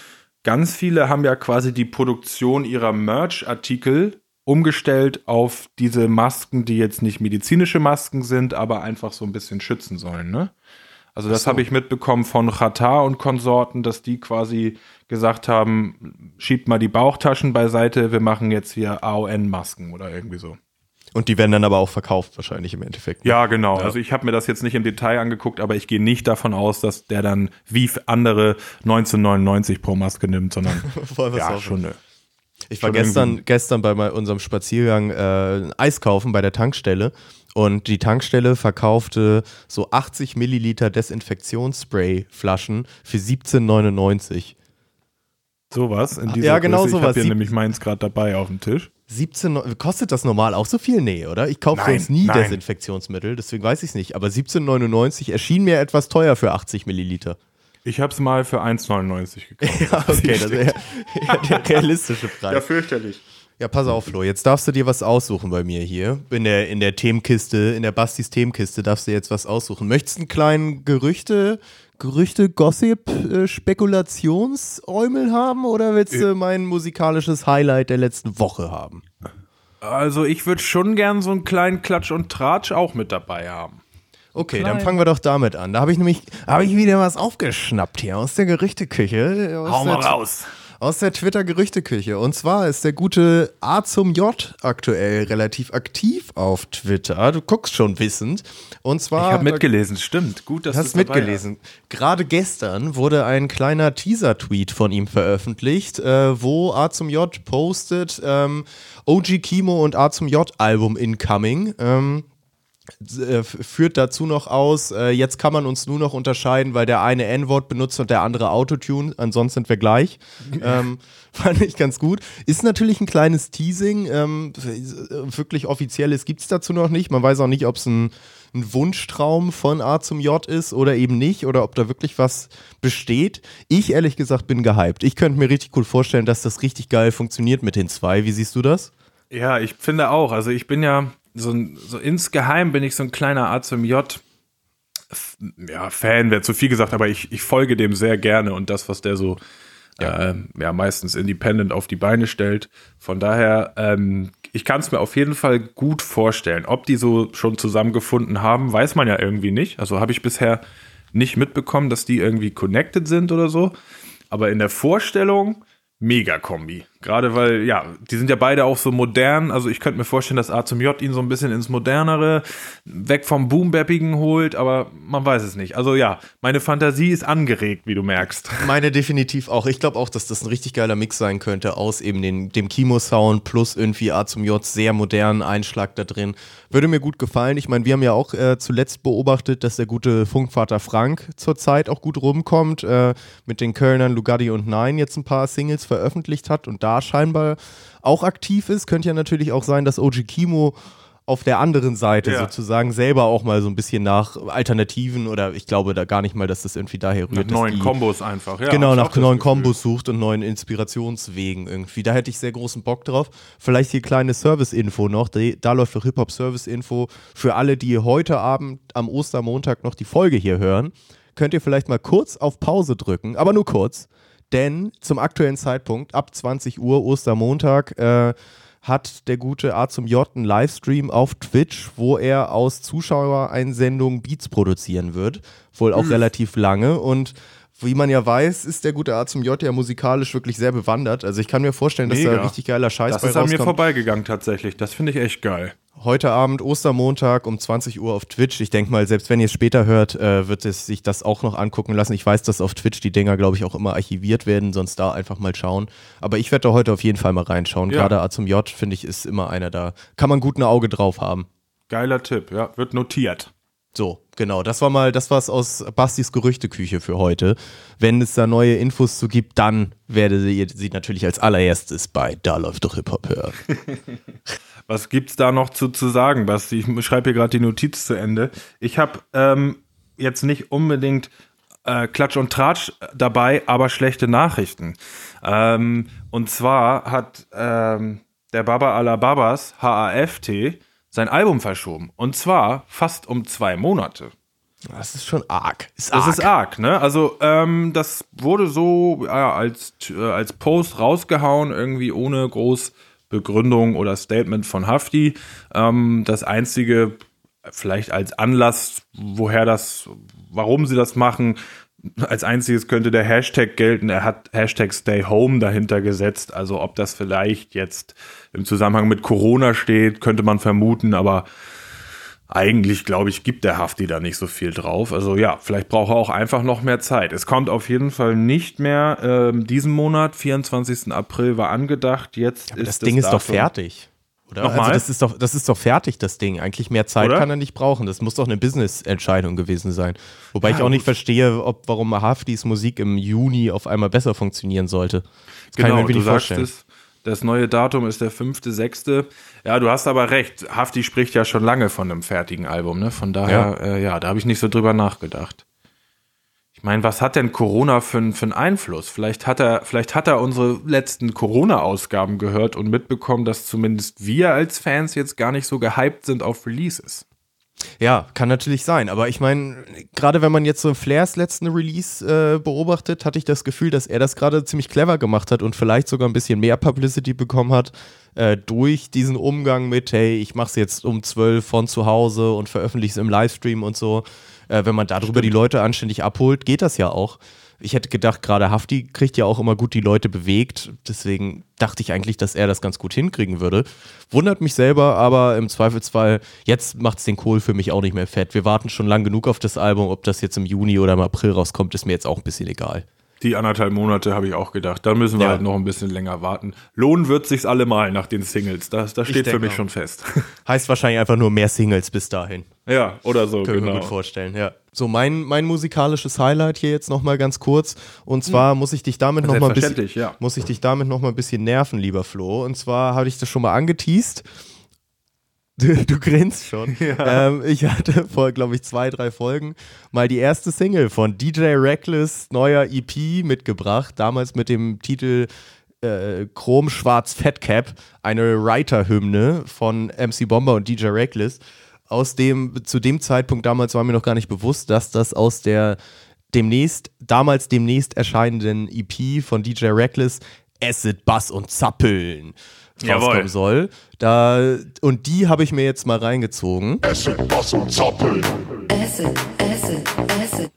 Ganz viele haben ja quasi die Produktion ihrer Merch-Artikel umgestellt auf diese Masken, die jetzt nicht medizinische Masken sind, aber einfach so ein bisschen schützen sollen, ne? Also das habe ich mitbekommen von Qatar und Konsorten, dass die quasi gesagt haben, schiebt mal die Bauchtaschen beiseite, wir machen jetzt hier AON-Masken oder irgendwie so. Und die werden dann aber auch verkauft, wahrscheinlich im Endeffekt. Ja, genau. Also ich habe mir das jetzt nicht im Detail angeguckt, aber ich gehe nicht davon aus, dass der dann wie andere 1999 pro Maske nimmt, sondern Wollen wir's ja, schon ne. Ich war schon gestern, irgendwie- gestern bei mal unserem Spaziergang äh, ein Eis kaufen bei der Tankstelle und die Tankstelle verkaufte so 80 Milliliter Desinfektionsspray-Flaschen für 17,99. sowas in dieser ja, genau Größe. Ich sowas. habe hier nämlich meins gerade dabei auf dem Tisch. 17, Neu- kostet das normal auch so viel? Nee, oder? Ich kaufe Nein, sonst nie nein. Desinfektionsmittel, deswegen weiß ich es nicht. Aber 17,99 erschien mir etwas teuer für 80 Milliliter. Ich habe es mal für 1,99 gekauft. Ja, okay, das wäre ja, der realistische Preis. ja, fürchterlich. Ja, pass auf, Flo. Jetzt darfst du dir was aussuchen bei mir hier. In der, in der Themenkiste, in der Bastis Themenkiste darfst du jetzt was aussuchen. Möchtest du einen kleinen Gerüchte, Gerüchte, Gossip, äh, Spekulationsäumel haben oder willst du mein musikalisches Highlight der letzten Woche haben? Also ich würde schon gern so einen kleinen Klatsch und Tratsch auch mit dabei haben. Okay, dann fangen wir doch damit an. Da habe ich nämlich, habe ich wieder was aufgeschnappt hier aus der Gerüchteküche. Aus Hau mal raus. Aus der Twitter-Gerüchteküche. Und zwar ist der gute A zum J aktuell relativ aktiv auf Twitter. Du guckst schon wissend. Und zwar. Ich habe mitgelesen, stimmt. Gut, dass Du hast mitgelesen. Gerade gestern wurde ein kleiner Teaser-Tweet von ihm veröffentlicht, äh, wo A zum J postet ähm, OG Kimo und A zum J Album incoming. Ähm, äh, führt dazu noch aus, äh, jetzt kann man uns nur noch unterscheiden, weil der eine N-Wort benutzt und der andere Autotune, ansonsten sind wir gleich. ähm, fand ich ganz gut. Ist natürlich ein kleines Teasing, ähm, wirklich offizielles gibt es dazu noch nicht. Man weiß auch nicht, ob es ein, ein Wunschtraum von A zum J ist oder eben nicht oder ob da wirklich was besteht. Ich ehrlich gesagt bin gehypt. Ich könnte mir richtig cool vorstellen, dass das richtig geil funktioniert mit den zwei. Wie siehst du das? Ja, ich finde auch. Also ich bin ja so, ein, so insgeheim bin ich so ein kleiner A zum J. Ja, Fan wäre zu viel gesagt, aber ich, ich folge dem sehr gerne und das, was der so ja, ja meistens independent auf die Beine stellt. Von daher, ähm, ich kann es mir auf jeden Fall gut vorstellen. Ob die so schon zusammengefunden haben, weiß man ja irgendwie nicht. Also habe ich bisher nicht mitbekommen, dass die irgendwie connected sind oder so. Aber in der Vorstellung mega Kombi. Gerade weil, ja, die sind ja beide auch so modern. Also ich könnte mir vorstellen, dass A zum J ihn so ein bisschen ins Modernere, weg vom Boom-Bappigen holt, aber man weiß es nicht. Also ja, meine Fantasie ist angeregt, wie du merkst. Meine definitiv auch. Ich glaube auch, dass das ein richtig geiler Mix sein könnte aus eben den, dem Kimo-Sound plus irgendwie A zum J, sehr modernen Einschlag da drin. Würde mir gut gefallen. Ich meine, wir haben ja auch äh, zuletzt beobachtet, dass der gute Funkvater Frank zurzeit auch gut rumkommt, äh, mit den Kölnern Lugatti und Nein jetzt ein paar Singles veröffentlicht hat und da scheinbar auch aktiv ist. Könnte ja natürlich auch sein, dass OG Kimo auf der anderen Seite Ja. sozusagen selber auch mal so ein bisschen nach Alternativen oder ich glaube da gar nicht mal, dass das irgendwie daher rührt. Nach neuen Kombos einfach. Ja, genau, nach neuen. Kombos sucht und neuen Inspirationswegen irgendwie. Da hätte ich sehr großen Bock drauf. Vielleicht hier kleine Service-Info noch. Da läuft doch Hip-Hop-Service-Info für alle, die heute Abend am Ostermontag noch die Folge hier hören. Könnt ihr vielleicht mal kurz auf Pause drücken, aber nur kurz. Denn zum aktuellen Zeitpunkt, ab 20 Uhr Ostermontag, äh, hat der gute A zum J einen Livestream auf Twitch, wo er aus Zuschauereinsendungen Beats produzieren wird. Wohl auch relativ lange. Und wie man ja weiß, ist der gute A zum J ja musikalisch wirklich sehr bewandert. Also ich kann mir vorstellen, dass da Mega. richtig geiler Scheiß Das bei ist an mir vorbeigegangen tatsächlich. Das finde ich echt geil. Heute Abend, Ostermontag um 20 Uhr auf Twitch. Ich denke mal, selbst wenn ihr es später hört, äh, wird es sich das auch noch angucken lassen. Ich weiß, dass auf Twitch die Dinger, glaube ich, auch immer archiviert werden, sonst da einfach mal schauen. Aber ich werde da heute auf jeden Fall mal reinschauen. Ja. Gerade A zum J, finde ich, ist immer einer da. Kann man gut ein Auge drauf haben. Geiler Tipp, ja, wird notiert. So, genau. Das war mal, das war's aus Bastis Gerüchteküche für heute. Wenn es da neue Infos zu gibt, dann werdet ihr sie natürlich als allererstes bei Da läuft doch Hip-Hop hören. Was gibt's da noch zu, zu sagen, Basti? Ich schreibe hier gerade die Notiz zu Ende. Ich habe ähm, jetzt nicht unbedingt äh, Klatsch und Tratsch dabei, aber schlechte Nachrichten. Ähm, und zwar hat ähm, der Baba aller Babas, HAFT, sein Album verschoben. Und zwar fast um zwei Monate. Das ist schon arg. Ist Das ist arg, ne? Also, ähm, das wurde so ja, als, äh, als Post rausgehauen, irgendwie ohne groß Begründung oder Statement von Hafti. Ähm, das einzige, vielleicht als Anlass, woher das, warum sie das machen, als einziges könnte der Hashtag gelten. Er hat Hashtag Stay Home dahinter gesetzt. Also, ob das vielleicht jetzt im Zusammenhang mit Corona steht, könnte man vermuten, aber eigentlich, glaube ich, gibt der Hafti da nicht so viel drauf. Also ja, vielleicht braucht er auch einfach noch mehr Zeit. Es kommt auf jeden Fall nicht mehr ähm, diesen Monat, 24. April war angedacht. Jetzt ist das Ding ist doch fertig. Oder? Nochmal? Also das ist doch, das ist doch fertig, das Ding. Eigentlich mehr Zeit Oder? kann er nicht brauchen. Das muss doch eine Business-Entscheidung gewesen sein. Wobei Ja, ich auch nicht verstehe, ob, warum Haftis Musik im Juni auf einmal besser funktionieren sollte. Das kann Genau, ich mir du nicht sagst vorstellen. es. Das neue Datum ist der 5.6. Ja, du hast aber recht. Hafti spricht ja schon lange von einem fertigen Album, ne? Von daher, ja, äh, ja da habe ich nicht so drüber nachgedacht. Ich meine, was hat denn Corona für, für einen Einfluss? Vielleicht hat er, vielleicht hat er unsere letzten Corona-Ausgaben gehört und mitbekommen, dass zumindest wir als Fans jetzt gar nicht so gehypt sind auf Releases. Ja, kann natürlich sein. Aber ich meine, gerade wenn man jetzt so Flairs letzten Release äh, beobachtet, hatte ich das Gefühl, dass er das gerade ziemlich clever gemacht hat und vielleicht sogar ein bisschen mehr Publicity bekommen hat äh, durch diesen Umgang mit, hey, ich mach's jetzt um 12 von zu Hause und veröffentliche es im Livestream und so. Äh, wenn man darüber die Leute anständig abholt, geht das ja auch. Ich hätte gedacht, gerade Hafti kriegt ja auch immer gut die Leute bewegt. Deswegen dachte ich eigentlich, dass er das ganz gut hinkriegen würde. Wundert mich selber, aber im Zweifelsfall, jetzt macht es den Kohl für mich auch nicht mehr fett. Wir warten schon lang genug auf das Album. Ob das jetzt im Juni oder im April rauskommt, ist mir jetzt auch ein bisschen egal. Die anderthalb Monate habe ich auch gedacht. Da müssen wir Ja. halt noch ein bisschen länger warten. Lohnen wird sich's allemal nach den Singles. Das, das steht für mich auch. schon fest. Heißt wahrscheinlich einfach nur mehr Singles bis dahin. ja, oder so, Können wir genau. mir gut vorstellen, ja. So, mein, mein musikalisches Highlight hier jetzt nochmal ganz kurz. Und zwar muss ich dich damit nochmal ein bisschen, ja. muss ich dich damit noch mal ein bisschen nerven, lieber Flo. Und zwar habe ich das schon mal angeteased. Du, du grinst schon. Ähm, ich hatte vor, glaube ich, zwei, drei Folgen mal die erste Single von DJ Reckless neuer EP mitgebracht. Damals mit dem Titel äh, Chrom Schwarz Fat Cap, eine Writer-Hymne von MC Bomber und DJ Reckless. Aus dem, zu dem Zeitpunkt damals war mir noch gar nicht bewusst, dass das aus der demnächst, damals demnächst erscheinenden EP von DJ Reckless Acid, Bass und Zappeln Jawohl. rauskommen soll. Da, und die habe ich mir jetzt mal reingezogen. Acid, Bass und Zappeln. Acid, acid, acid.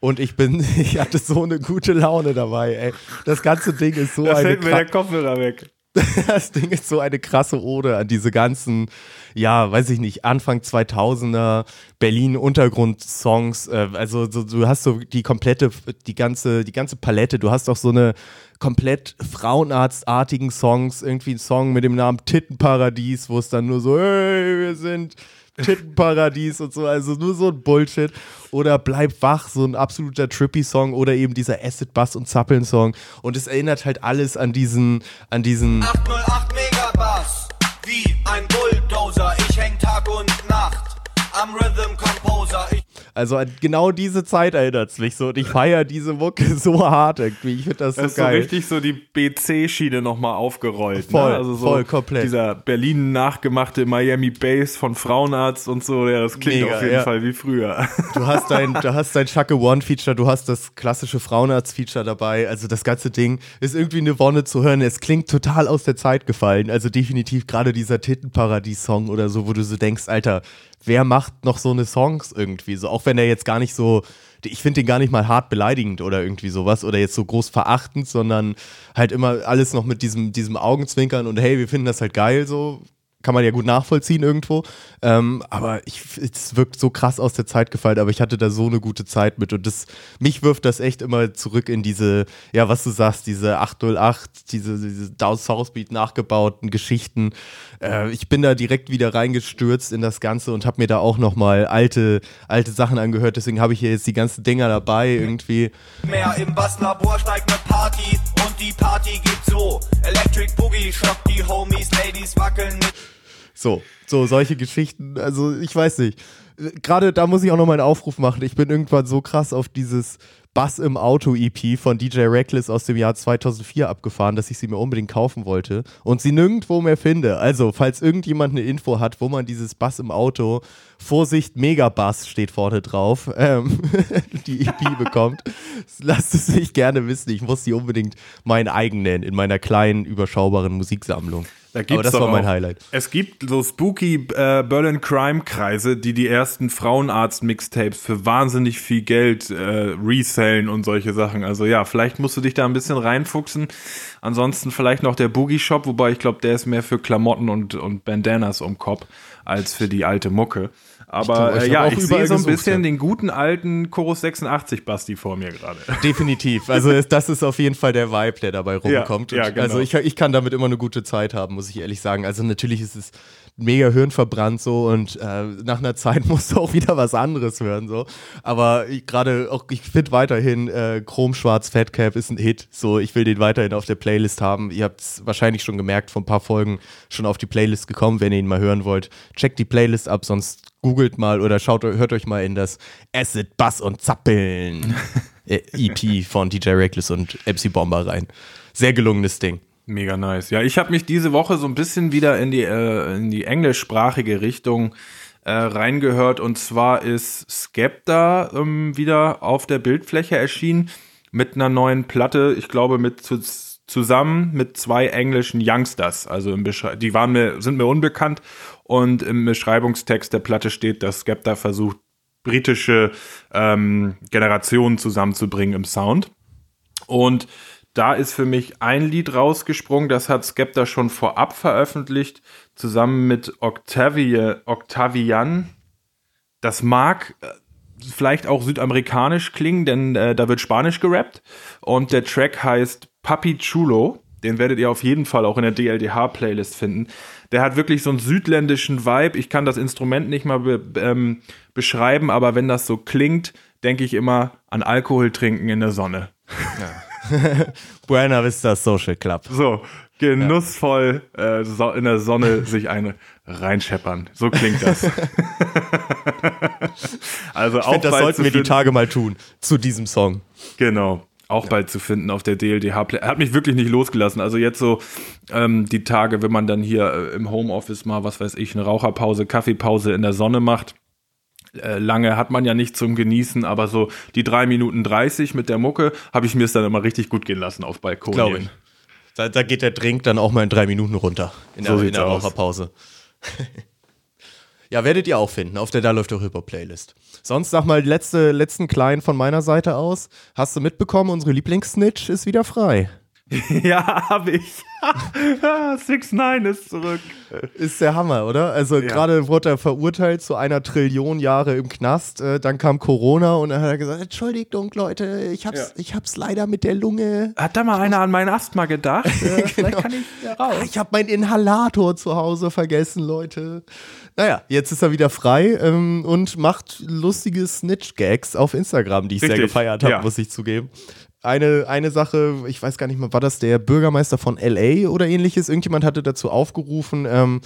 Und ich bin, ich hatte so eine gute Laune dabei, ey. Das ganze Ding ist so Da eine fällt mir der Kopfhörer weg. Das Ding ist so eine krasse Ode an diese ganzen, ja, weiß ich nicht, Anfang 2000er Berlin-Untergrund-Songs. Äh, also so, du hast so die komplette, die ganze, die ganze Palette. Du hast auch so eine komplett frauenarztartigen Songs. Irgendwie ein Song mit dem Namen Tittenparadies, wo es dann nur so, hey, wir sind Tittenparadies und so, also nur so ein Bullshit. Oder Bleib wach, so ein absoluter Trippy-Song oder eben dieser Acid-Bass- und Zappeln-Song. Und es erinnert halt alles an diesen, an diesen 808 Megabass, wie ein Bulldozer. Ich häng Tag und Nacht am Rhythm Composer. Ich Also an genau diese Zeit erinnert es mich so und ich feiere diese Mucke so hart irgendwie. Ich finde das so Das ist so geil. richtig so die BC-Schiene nochmal aufgerollt. Voll, ne? also so voll, komplett. Dieser Berlin nachgemachte Miami Bass von Frauenarzt und so, ja, das klingt Mega, auf jeden ja. Fall wie früher. Du hast dein, du hast dein Chaka One Feature, du hast das klassische Frauenarzt-Feature dabei. Also das ganze Ding ist irgendwie eine Wonne zu hören. Es klingt total aus der Zeit gefallen. Also definitiv gerade dieser Tittenparadies-Song oder so, wo du so denkst, Alter, wer macht noch so eine Songs irgendwie so? Auch wenn er jetzt gar nicht so, ich finde den gar nicht mal hart beleidigend oder irgendwie sowas oder jetzt so groß verachtend, sondern halt immer alles noch mit diesem, diesem Augenzwinkern und hey, wir finden das halt geil so kann man ja gut nachvollziehen irgendwo. Ähm, aber ich, es wirkt so krass aus der Zeit gefallen, aber ich hatte da so eine gute Zeit mit und das, mich wirft das echt immer zurück in diese, ja, was du sagst, diese 808, diese, diese Down South Beat nachgebauten Geschichten. Äh, ich bin da direkt wieder reingestürzt in das Ganze und habe mir da auch nochmal alte, alte Sachen angehört, deswegen habe ich hier jetzt die ganzen Dinger dabei irgendwie. mehr im Basslabor steigt ne Party die Party geht so. Electric Boogie schockt die Homies, Ladies wackeln. So, so solche Geschichten, also ich weiß nicht. Gerade da muss ich auch noch mal einen Aufruf machen. Ich bin irgendwann so krass auf dieses Bass im Auto EP von DJ Reckless aus dem Jahr 2004 abgefahren, dass ich sie mir unbedingt kaufen wollte und sie nirgendwo mehr finde. Also, falls irgendjemand eine Info hat, wo man dieses Bass im Auto, Vorsicht, Megabass steht vorne drauf, ähm, die EP bekommt, lasst es mich gerne wissen. Ich muss sie unbedingt mein eigen nennen in meiner kleinen, überschaubaren Musiksammlung. Da Aber gibt's das doch war mein auch- Highlight. Es gibt so spooky äh, Berlin Crime Kreise, die die ersten Frauenarzt-Mixtapes für wahnsinnig viel Geld äh, resellen und solche Sachen. Also ja, vielleicht musst du dich da ein bisschen reinfuchsen. Ansonsten vielleicht noch der Boogie Shop, wobei ich glaube, der ist mehr für Klamotten und, und Bandanas um Kopf als für die alte Mucke. Aber Ich glaub, ich äh, ja, ich sehe so ein bisschen ja. den guten alten Chorus 86 Basti vor mir gerade. Definitiv. Also das ist auf jeden Fall der Vibe, der dabei rumkommt. ja, Und genau. Also ich, ich kann damit immer eine gute Zeit haben, muss ich ehrlich sagen. Also natürlich ist es mega hirnverbrannt so und äh, nach einer Zeit musst du auch wieder was anderes hören so. Aber gerade auch, ich finde weiterhin äh, Chrom Schwarz Fat Cap ist ein Hit. So, ich will den weiterhin auf der Playlist haben. Ihr habt es wahrscheinlich schon gemerkt, vor ein paar Folgen schon auf die Playlist gekommen, wenn ihr ihn mal hören wollt. Checkt die Playlist ab, sonst googelt mal oder schaut, hört euch mal in das Acid, Bass und Zappeln äh, EP von DJ Reckless und MC Bomber rein. Sehr gelungenes Ding. Mega nice. Ja, ich habe mich diese Woche so ein bisschen wieder in die, äh, in die englischsprachige Richtung äh, reingehört. Und zwar ist Skepta ähm, wieder auf der Bildfläche erschienen mit einer neuen Platte. Ich glaube, mit zu, zusammen mit zwei englischen Youngsters. Also die waren mir, sind mir unbekannt. Und im Beschreibungstext der Platte steht, dass Skepta versucht, britische ähm, Generation zusammenzubringen im Sound. Und da ist für mich ein Lied rausgesprungen, das hat Skepta schon vorab veröffentlicht, zusammen mit Octavia, Octavian. Das mag äh, vielleicht auch südamerikanisch klingen, denn äh, da wird Spanisch gerappt. Und der Track heißt Papi Chulo. Den werdet ihr auf jeden Fall auch in der DLDH-Playlist finden. Der hat wirklich so einen südländischen Vibe. Ich kann das Instrument nicht mal be ähm, beschreiben, aber wenn das so klingt, denke ich immer an Alkohol trinken in der Sonne. Buena Vista Social Club. So, genussvoll äh, so in der Sonne sich eine reinscheppern. So klingt das. also Ich auch finde, das sollten wir die Tage mal tun zu diesem Song. Genau. Auch bald zu finden auf der DLDH. Er hat mich wirklich nicht losgelassen. Also jetzt so ähm, die Tage, wenn man dann hier äh, im Homeoffice mal, was weiß ich, eine Raucherpause, Kaffeepause in der Sonne macht. Äh, lange hat man ja nicht zum Genießen, aber so die drei Minuten 30 mit der Mucke habe ich mir es dann immer richtig gut gehen lassen auf Balkonien. Glaube ich. Da, da geht der Drink dann auch mal in drei Minuten runter. In So der, in der aus. Raucherpause. ja, werdet ihr auch finden auf der Da läuft doch Hip-Hop Playlist. Sonst sag mal, letzte, letzten kleinen von meiner Seite aus. Hast du mitbekommen, unsere Lieblingssnitch ist wieder frei. Ja, habe ich. Six Nine ist zurück. Ist der Hammer, oder? Also gerade wurde er verurteilt zu einer Trillion Jahre im Knast. Äh, dann kam Corona und dann hat er gesagt, Entschuldigung Leute, ich hab's, Ja. ich hab's leider mit der Lunge. Hat da mal einer an mein Asthma gedacht? Äh, Vielleicht kann ich ja raus. Ich habe meinen Inhalator zu Hause vergessen, Leute. Naja, jetzt ist er wieder frei ähm, und macht lustige Snitch-Gags auf Instagram, die ich sehr Richtig, gefeiert habe, ja. muss ich zugeben. Eine, eine Sache, ich weiß gar nicht mehr, war das der Bürgermeister von LA oder ähnliches? Irgendjemand hatte dazu aufgerufen, ähm,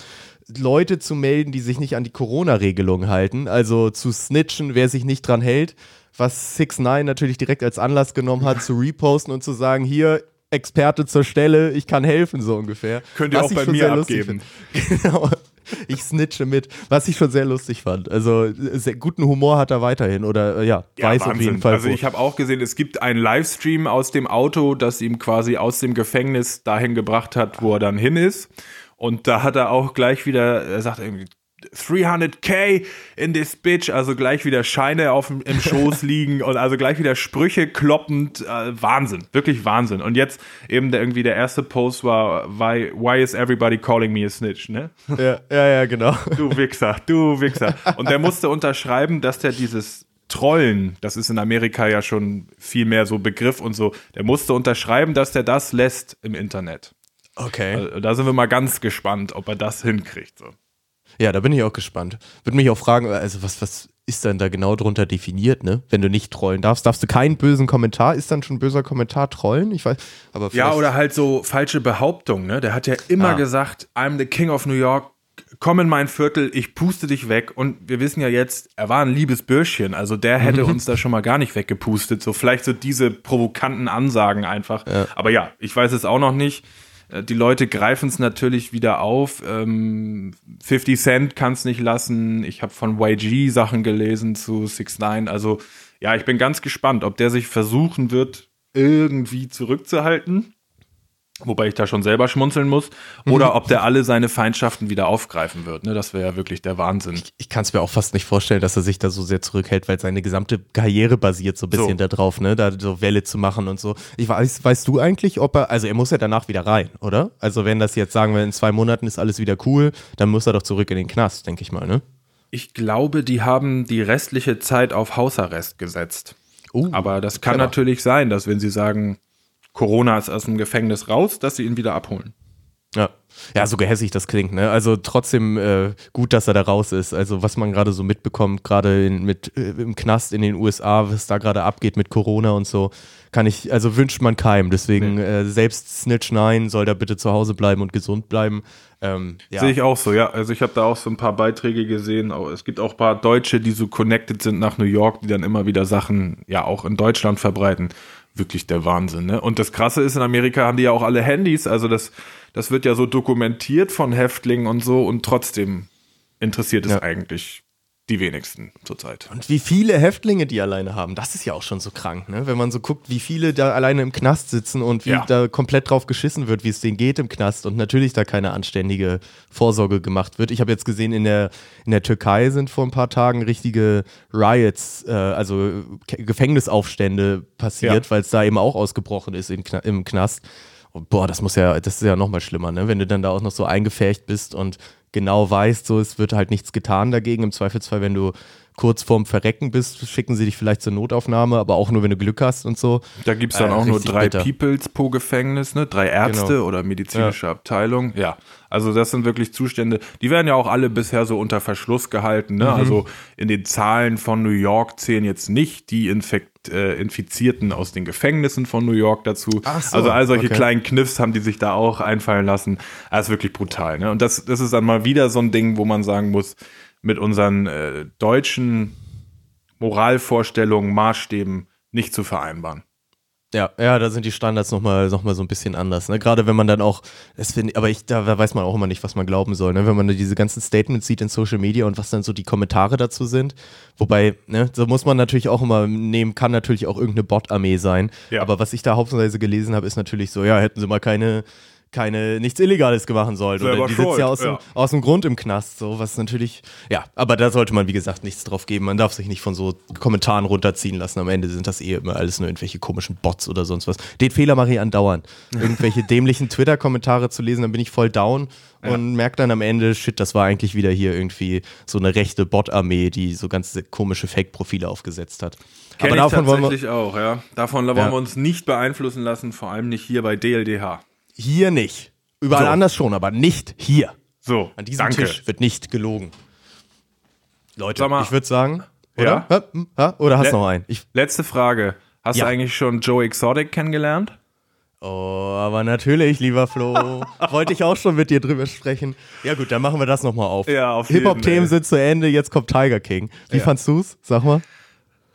Leute zu melden, die sich nicht an die Corona-Regelung halten, also zu snitchen, wer sich nicht dran hält, was 6 9 natürlich direkt als Anlass genommen hat, zu reposten und zu sagen, hier, Experte zur Stelle, ich kann helfen, so ungefähr. Könnt ihr Was auch bei mir sehr abgeben. Genau. Ich snitche mit, was ich schon sehr lustig fand. Also sehr guten Humor hat er weiterhin oder äh, ja, weiß auf jeden Fall. Also ich habe auch gesehen, es gibt einen Livestream aus dem Auto, das ihm quasi aus dem Gefängnis dahin gebracht hat, wo er dann hin ist. Und da hat er auch gleich wieder, er sagt irgendwie 300k in this bitch, also gleich wieder Scheine auf dem, im Schoß liegen und also gleich wieder Sprüche kloppend, äh, Wahnsinn, wirklich Wahnsinn. Und jetzt eben der, irgendwie der erste Post war, why, why is everybody calling me a snitch, ne? ja, ja, ja, genau. Du Wichser, du Wichser. Und der musste unterschreiben, dass der dieses Trollen, das ist in Amerika ja schon viel mehr so Begriff und so, der musste unterschreiben, dass der das lässt im Internet. Okay. Also, Da sind wir mal ganz gespannt, ob er das hinkriegt. So. Ja, da bin ich auch gespannt. Würde mich auch fragen, also was, was ist denn da genau drunter definiert, ne? Wenn du nicht trollen darfst, darfst du keinen bösen Kommentar, ist dann schon böser Kommentar trollen? Ich weiß, aber Ja, oder halt so falsche Behauptungen. Ne? Der hat ja immer Ah. gesagt, I'm the King of New York, komm in mein Viertel, ich puste dich weg. Und wir wissen ja jetzt, er war ein liebes Bürschchen. Also der hätte uns da schon mal gar nicht weggepustet. So vielleicht so diese provokanten Ansagen einfach. Aber ja, ich weiß es auch noch nicht. Äh, Die Leute greifen es natürlich wieder auf. Ähm, 50 Cent kann es nicht lassen. Ich habe von YG Sachen gelesen zu 6 9 Also ja, ich bin ganz gespannt, ob der sich versuchen wird, irgendwie zurückzuhalten. Wobei ich da schon selber schmunzeln muss. Oder ob der alle seine Feindschaften wieder aufgreifen wird. Ne? Das wäre ja wirklich der Wahnsinn. ich kann es mir auch fast nicht vorstellen, dass er sich da so sehr zurückhält, weil seine gesamte Karriere basiert so ein bisschen So. darauf, ne, da so Welle zu machen und so. Ich weiß, weißt du eigentlich, ob er, also er muss ja danach wieder rein, oder? Also wenn das jetzt sagen wir in zwei Monaten ist alles wieder cool, dann muss er doch zurück in den Knast, denke ich mal, ne? Ich glaube, die haben die restliche Zeit auf Hausarrest gesetzt. Uh, Aber das kann clever. natürlich sein, dass wenn sie sagen, Corona ist aus dem Gefängnis raus, dass sie ihn wieder abholen. Ja. Ja, so gehässig das klingt, ne? Also trotzdem äh, gut, dass er da raus ist. Also was man gerade so mitbekommt, gerade mit äh, im Knast in den USA, was da gerade abgeht mit Corona und so, kann ich, also wünscht man keinem. Deswegen äh, selbst Snitch 9 soll da bitte zu Hause bleiben und gesund bleiben. Ähm, ja. Sehe ich auch so, ja. Also ich habe da auch so ein paar Beiträge gesehen. Es gibt auch ein paar Deutsche, die so connected sind nach New York, die dann immer wieder Sachen ja auch in Deutschland verbreiten. Wirklich der Wahnsinn, ne? Und das Krasse ist, in Amerika haben die ja auch alle Handys. Also das, das wird ja so dokumentiert von Häftlingen und so und trotzdem interessiert es Ja. eigentlich die wenigsten zurzeit. Und wie viele Häftlinge die alleine haben, das ist ja auch schon so krank, ne? Wenn man so guckt, wie viele da alleine im Knast sitzen und wie Ja. da komplett drauf geschissen wird, wie es denen geht im Knast und natürlich da keine anständige Vorsorge gemacht wird. Ich habe jetzt gesehen, in der, in der Türkei sind vor ein paar Tagen richtige Riots, äh, also Gefängnisaufstände passiert, Ja. weil es da eben auch ausgebrochen ist in, Kna- im Knast. Und boah, das muss ja, das ist ja noch mal schlimmer, ne? Wenn du dann da auch noch so eingefärcht bist und genau weißt, so es wird halt nichts getan dagegen. Im Zweifelsfall, wenn du kurz vorm Verrecken bist, schicken sie dich vielleicht zur Notaufnahme, aber auch nur, wenn du Glück hast und so. Da gibt es dann Äh, auch nur drei bitter. Peoples pro Gefängnis, ne? drei Ärzte Genau. oder medizinische Abteilung. Ja, also das sind wirklich Zustände, die werden ja auch alle bisher so unter Verschluss gehalten. Mhm. Ne? Also in den Zahlen von New York zählen jetzt nicht die Infekt, äh, Infizierten aus den Gefängnissen von New York dazu. Ach so, also all solche okay. kleinen Kniffs haben die sich da auch einfallen lassen. Das ist wirklich brutal. Ne? Und das, das ist dann mal wieder so ein Ding, wo man sagen muss, mit unseren äh, deutschen Moralvorstellungen, Maßstäben nicht zu vereinbaren. Ja, ja, da sind die Standards nochmal noch mal so ein bisschen anders. Ne? Gerade wenn man dann auch, das find, aber ich, da weiß man auch immer nicht, was man glauben soll, ne? wenn man diese ganzen Statements sieht in Social Media und was dann so die Kommentare dazu sind. Wobei, ne, so muss man natürlich auch immer nehmen, kann natürlich auch irgendeine Bot-Armee sein. Ja. Aber was ich da hauptsächlich gelesen habe, ist natürlich so, ja, hätten sie mal keine, keine, nichts Illegales gemacht. Selber Oder die sitzt ja aus, ja. Dem, aus dem Grund im Knast, so, was natürlich, ja, aber da sollte man, wie gesagt, nichts drauf geben. Man darf sich nicht von so Kommentaren runterziehen lassen. Am Ende sind das eh immer alles nur irgendwelche komischen Bots oder sonst was. Den Fehler mache ich andauernd. Irgendwelche dämlichen Twitter-Kommentare zu lesen, dann bin ich voll down und merke dann am Ende, shit, das war eigentlich wieder hier irgendwie so eine rechte Bot-Armee, die so ganz komische Fake-Profile aufgesetzt hat. Kenn aber davon wollen wir tatsächlich auch, ja. Davon wollen Ja. wir uns nicht beeinflussen lassen, vor allem nicht hier bei DLDH. Hier nicht. Überall So. anders schon, aber nicht hier. So, An diesem danke. Tisch wird nicht gelogen. Leute, mal- ich würde sagen, Ja? oder? Ja? Hm? Ja? Oder hast du noch einen? Ich, Letzte Frage. Hast Ja. du eigentlich schon Joe Exotic kennengelernt? oh, aber natürlich, lieber Flo. Wollte ich auch schon mit dir drüber sprechen. Ja gut, dann machen wir das nochmal auf. Ja, auf Hip-Hop-Themen sind zu Ende, jetzt kommt Tiger King. Wie fandst du's? Sag mal.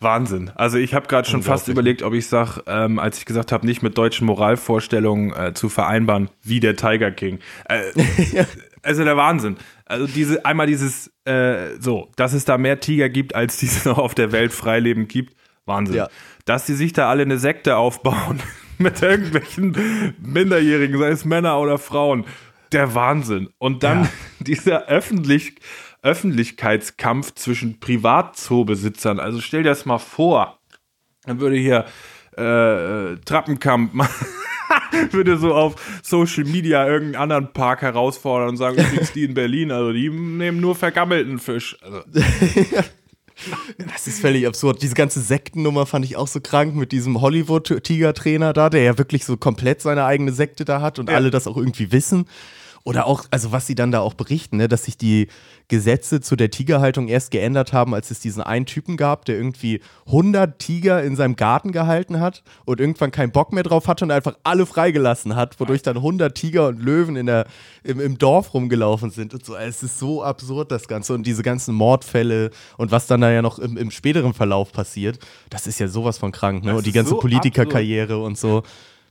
Wahnsinn. Also ich habe gerade schon fast überlegt, ob ich sag, ähm, als ich gesagt habe, nicht mit deutschen Moralvorstellungen äh, zu vereinbaren, wie der Tiger King. Äh, Also der Wahnsinn. Also diese einmal dieses äh, so, dass es da mehr Tiger gibt, als die es noch auf der Welt freileben gibt. Wahnsinn. Ja. Dass die sich da alle eine Sekte aufbauen mit irgendwelchen Minderjährigen, sei es Männer oder Frauen. Der Wahnsinn. Und dann dieser öffentlich, Öffentlichkeitskampf zwischen Privatzoobesitzern. Also stell dir das mal vor. Dann würde hier äh, Trappenkamp mal- würde so auf Social Media irgendeinen anderen Park herausfordern und sagen, übrigens die in Berlin, also die nehmen nur vergammelten Fisch. Also, Das ist völlig absurd. Diese ganze Sektennummer fand ich auch so krank mit diesem Hollywood-Tiger-Trainer da, der ja wirklich so komplett seine eigene Sekte da hat und alle das auch irgendwie wissen. Oder auch, also was sie dann da auch berichten, ne, dass sich die Gesetze zu der Tigerhaltung erst geändert haben, als es diesen einen Typen gab, der irgendwie 100 Tiger in seinem Garten gehalten hat und irgendwann keinen Bock mehr drauf hatte und einfach alle freigelassen hat, wodurch dann 100 Tiger und Löwen in der, im, im Dorf rumgelaufen sind und so. Es ist so absurd, das Ganze. Und diese ganzen Mordfälle und was dann da ja noch im, im späteren Verlauf passiert, das ist ja sowas von krank, ne? Das Und die ganze so Politikerkarriere und so.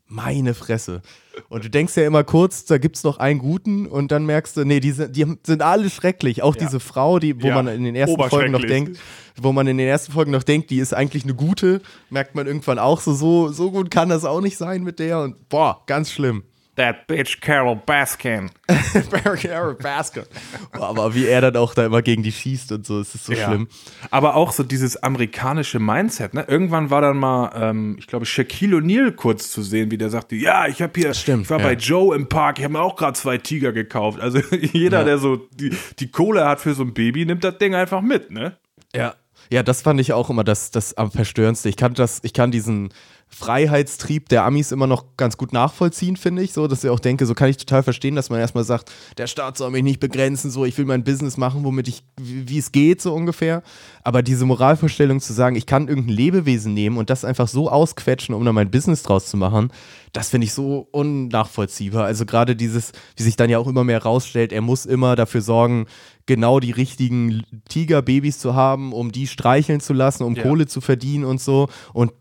Meine Fresse. Und du denkst ja immer kurz, da gibt's noch einen guten und dann merkst du, nee, die sind, die sind alle schrecklich. Auch diese Frau, die, wo Ja, man in den ersten Folgen noch denkt, wo man in den ersten Folgen noch denkt, die ist eigentlich eine gute, merkt man irgendwann auch so, so, so gut kann das auch nicht sein mit der und boah, ganz schlimm. That bitch Carol Baskin. Basket. Aber wie er dann auch da immer gegen die schießt und so, es ist so Ja. schlimm. Aber auch so dieses amerikanische Mindset. Ne? Irgendwann war dann mal, ähm, ich glaube, Shaquille O'Neal kurz zu sehen, wie der sagte, ja, ich habe hier, Stimmt, ich war ja. bei Joe im Park, ich habe mir auch gerade zwei Tiger gekauft. Also jeder, Ja. der so die, die Kohle hat für so ein Baby, nimmt das Ding einfach mit, ne? Ja. Ja, das fand ich auch immer das, das am verstörendste. Ich kann das, ich kann diesen Freiheitstrieb der Amis immer noch ganz gut nachvollziehen, finde ich. So, dass ich auch denke, so kann ich total verstehen, dass man erstmal sagt, der Staat soll mich nicht begrenzen, so, ich will mein Business machen, womit ich, wie es geht, so ungefähr. Aber diese Moralvorstellung zu sagen, ich kann irgendein Lebewesen nehmen und das einfach so ausquetschen, um dann mein Business draus zu machen, das finde ich so unnachvollziehbar. Also gerade dieses, wie sich dann ja auch immer mehr rausstellt, er muss immer dafür sorgen, genau die richtigen Tigerbabys zu haben, um die streicheln zu lassen, um Ja. Kohle zu verdienen und so. Und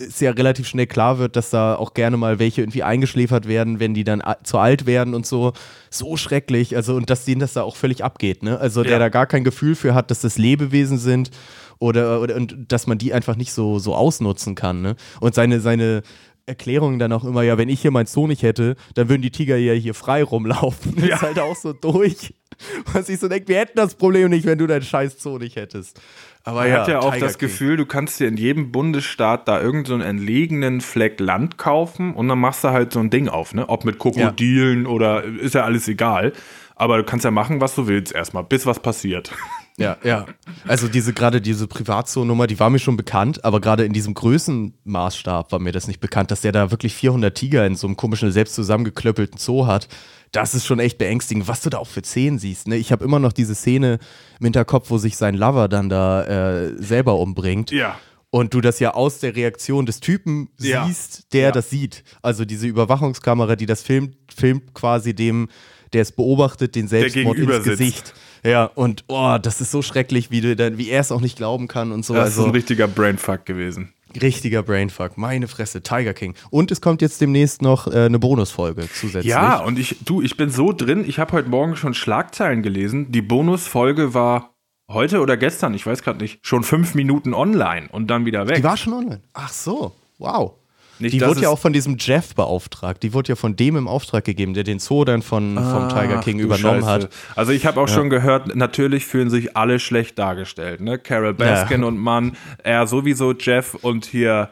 es ja relativ schnell klar wird, dass da auch gerne mal welche irgendwie eingeschläfert werden, wenn die dann zu alt werden und so. So schrecklich. Also, und dass denen das da auch völlig abgeht, ne? Also, der Ja. da gar kein Gefühl für hat, dass das Lebewesen sind oder, oder und dass man die einfach nicht so, so ausnutzen kann, ne? Und seine, seine Erklärung dann auch immer, ja, wenn ich hier meinen Zoo nicht hätte, dann würden die Tiger ja hier frei rumlaufen. Das ist halt auch so durch. Was ich so denke, wir hätten das Problem nicht, wenn du deinen scheiß Zoo nicht hättest. Aber Man hat ja auch Tiger das King. Gefühl, du kannst dir in jedem Bundesstaat da irgendeinen so entlegenen Fleck Land kaufen und dann machst du halt so ein Ding auf, ne? Ob mit Krokodilen oder ist ja alles egal. Aber du kannst ja machen, was du willst erstmal, bis was passiert. Ja, ja. Also diese gerade diese Privatzoo-Nummer, die war mir schon bekannt, aber gerade in diesem Größenmaßstab war mir das nicht bekannt, dass der da wirklich 400 Tiger in so einem komischen, selbst zusammengeklöppelten Zoo hat. Das ist schon echt beängstigend, was du da auch für Szenen siehst. Ne? Ich habe immer noch diese Szene im Hinterkopf, wo sich sein Lover dann da äh, selber umbringt. Ja. Und du das ja aus der Reaktion des Typen Ja. siehst, der Ja. das sieht. Also diese Überwachungskamera, die das filmt, filmt quasi dem, der es beobachtet, den Selbstmord ins sitzt. Gesicht. Ja, und oh, das ist so schrecklich, wie, dann, wie er es auch nicht glauben kann und so. Das ist also ein richtiger Brainfuck gewesen. richtiger Brainfuck. Meine Fresse, Tiger King. Und es kommt jetzt demnächst noch äh, eine Bonusfolge zusätzlich. Ja, und ich, du, ich bin so drin, ich habe heute Morgen schon Schlagzeilen gelesen. Die Bonusfolge war heute oder gestern, ich weiß gerade nicht, schon fünf Minuten online und dann wieder weg. Die war schon online. Ach so, wow. Nicht, die wurde ja auch von diesem Jeff beauftragt. Die wurde ja von dem im Auftrag gegeben, der den Zoo dann von, vom Tiger King übernommen Scheiße. hat. Also ich habe auch schon gehört, natürlich fühlen sich alle schlecht dargestellt. Ne? Carol Baskin Ja. und Mann, er sowieso Jeff und hier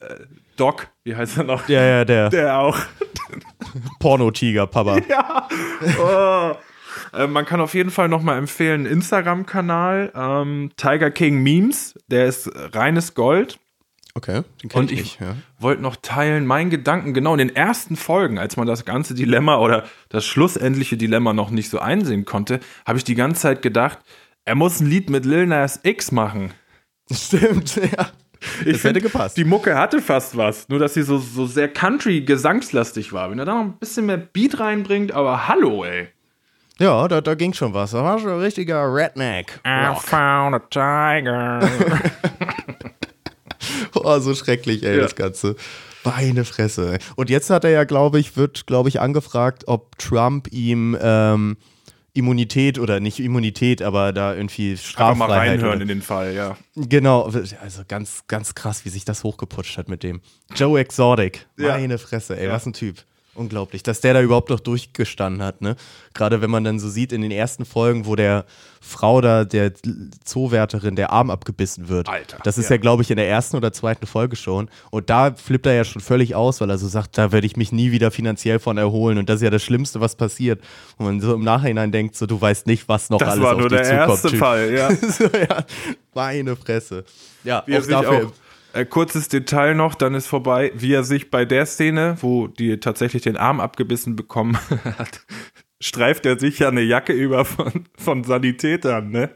äh, Doc, wie heißt er noch? Ja, ja, der Der auch. Porno-Tiger, Papa. Äh, man kann auf jeden Fall nochmal empfehlen, Instagram-Kanal, ähm, Tiger King Memes, der ist reines Gold. Okay, den kenn Und ich ich nicht. Ja. wollte noch teilen, meinen Gedanken, genau in den ersten Folgen, als man das ganze Dilemma oder das schlussendliche Dilemma noch nicht so einsehen konnte, habe ich die ganze Zeit gedacht, er muss ein Lied mit Lil Nas X machen. Stimmt, ja. Ich Das hätte find, gepasst. Die Mucke hatte fast was, nur dass sie so, so sehr Country-gesangslastig war. Wenn er da noch ein bisschen mehr Beat reinbringt, aber hallo, ey. Ja, da, da ging schon was. Da war schon ein richtiger Redneck. I found a tiger. Oh, so schrecklich, ey, Ja. das Ganze. Meine Fresse. Ey. Und jetzt hat er ja, glaube ich, wird, glaube ich, angefragt, ob Trump ihm ähm, Immunität oder nicht Immunität, aber da irgendwie Einfach Straffreiheit. mal reinhören oder- in den Fall, ja. Genau, also ganz, ganz krass, wie sich das hochgeputscht hat mit dem. Joe Exotic. Ja. Meine Fresse, ey, Ja. was ein Typ. Unglaublich, dass der da überhaupt noch durchgestanden hat, ne? Gerade wenn man dann so sieht in den ersten Folgen, wo der Frau da, der Zoowärterin, der Arm abgebissen wird. Alter, Das ist ja. ja, glaube ich, in der ersten oder zweiten Folge schon. Und da flippt er ja schon völlig aus, weil er so sagt, da werde ich mich nie wieder finanziell von erholen. Und das ist ja das Schlimmste, was passiert. Und man so im Nachhinein denkt, so, du weißt nicht, was noch Das alles war auf nur dich der zukommt. erste Typ. Fall, ja. so, ja. Meine Fresse. Ja, Wie auch dafür. auch, äh, kurzes Detail noch, dann ist vorbei, wie er sich bei der Szene, wo die tatsächlich den Arm abgebissen bekommen hat, streift er sich ja eine Jacke über von, von Sanitätern, ne?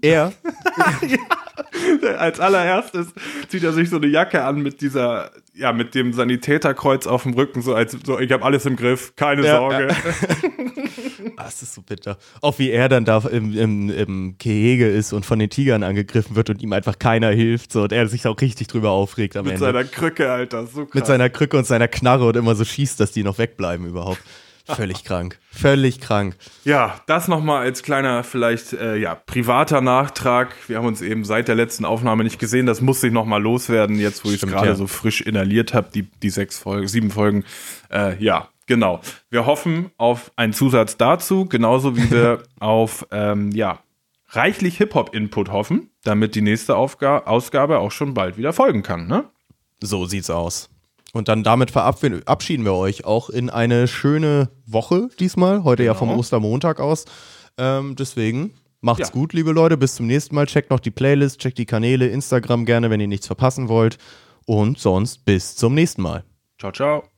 Er, Als allererstes zieht er sich so eine Jacke an mit dieser, ja, mit dem Sanitäterkreuz auf dem Rücken, so als so, ich habe alles im Griff, keine Ja, Sorge. Ah, das ist so bitter. Auch wie er dann da im, im, im Gehege ist und von den Tigern angegriffen wird und ihm einfach keiner hilft. So, und er sich auch richtig drüber aufregt am Mit Ende. seiner Krücke, Alter, so krass. Mit seiner Krücke und seiner Knarre und immer so schießt, dass die noch wegbleiben überhaupt. Völlig krank. Völlig krank. Ja, das nochmal als kleiner, vielleicht, äh, ja, privater Nachtrag. Wir haben uns eben seit der letzten Aufnahme nicht gesehen. Das muss ich nochmal loswerden, jetzt wo ich es gerade ja. so frisch inhaliert habe, die, die sechs Folgen, sieben Folgen. Äh, ja, genau. Wir hoffen auf einen Zusatz dazu, genauso wie wir auf, ähm, ja, reichlich Hip-Hop-Input hoffen, damit die nächste Aufga Ausgabe auch schon bald wieder folgen kann, ne? So sieht's aus. Und dann damit verabschieden wir euch auch in eine schöne Woche diesmal. Heute ja vom Genau. Ostermontag aus. Ähm, deswegen macht's Ja. gut, liebe Leute. Bis zum nächsten Mal. Checkt noch die Playlist, checkt die Kanäle, Instagram gerne, wenn ihr nichts verpassen wollt. Und sonst bis zum nächsten Mal. Ciao, ciao.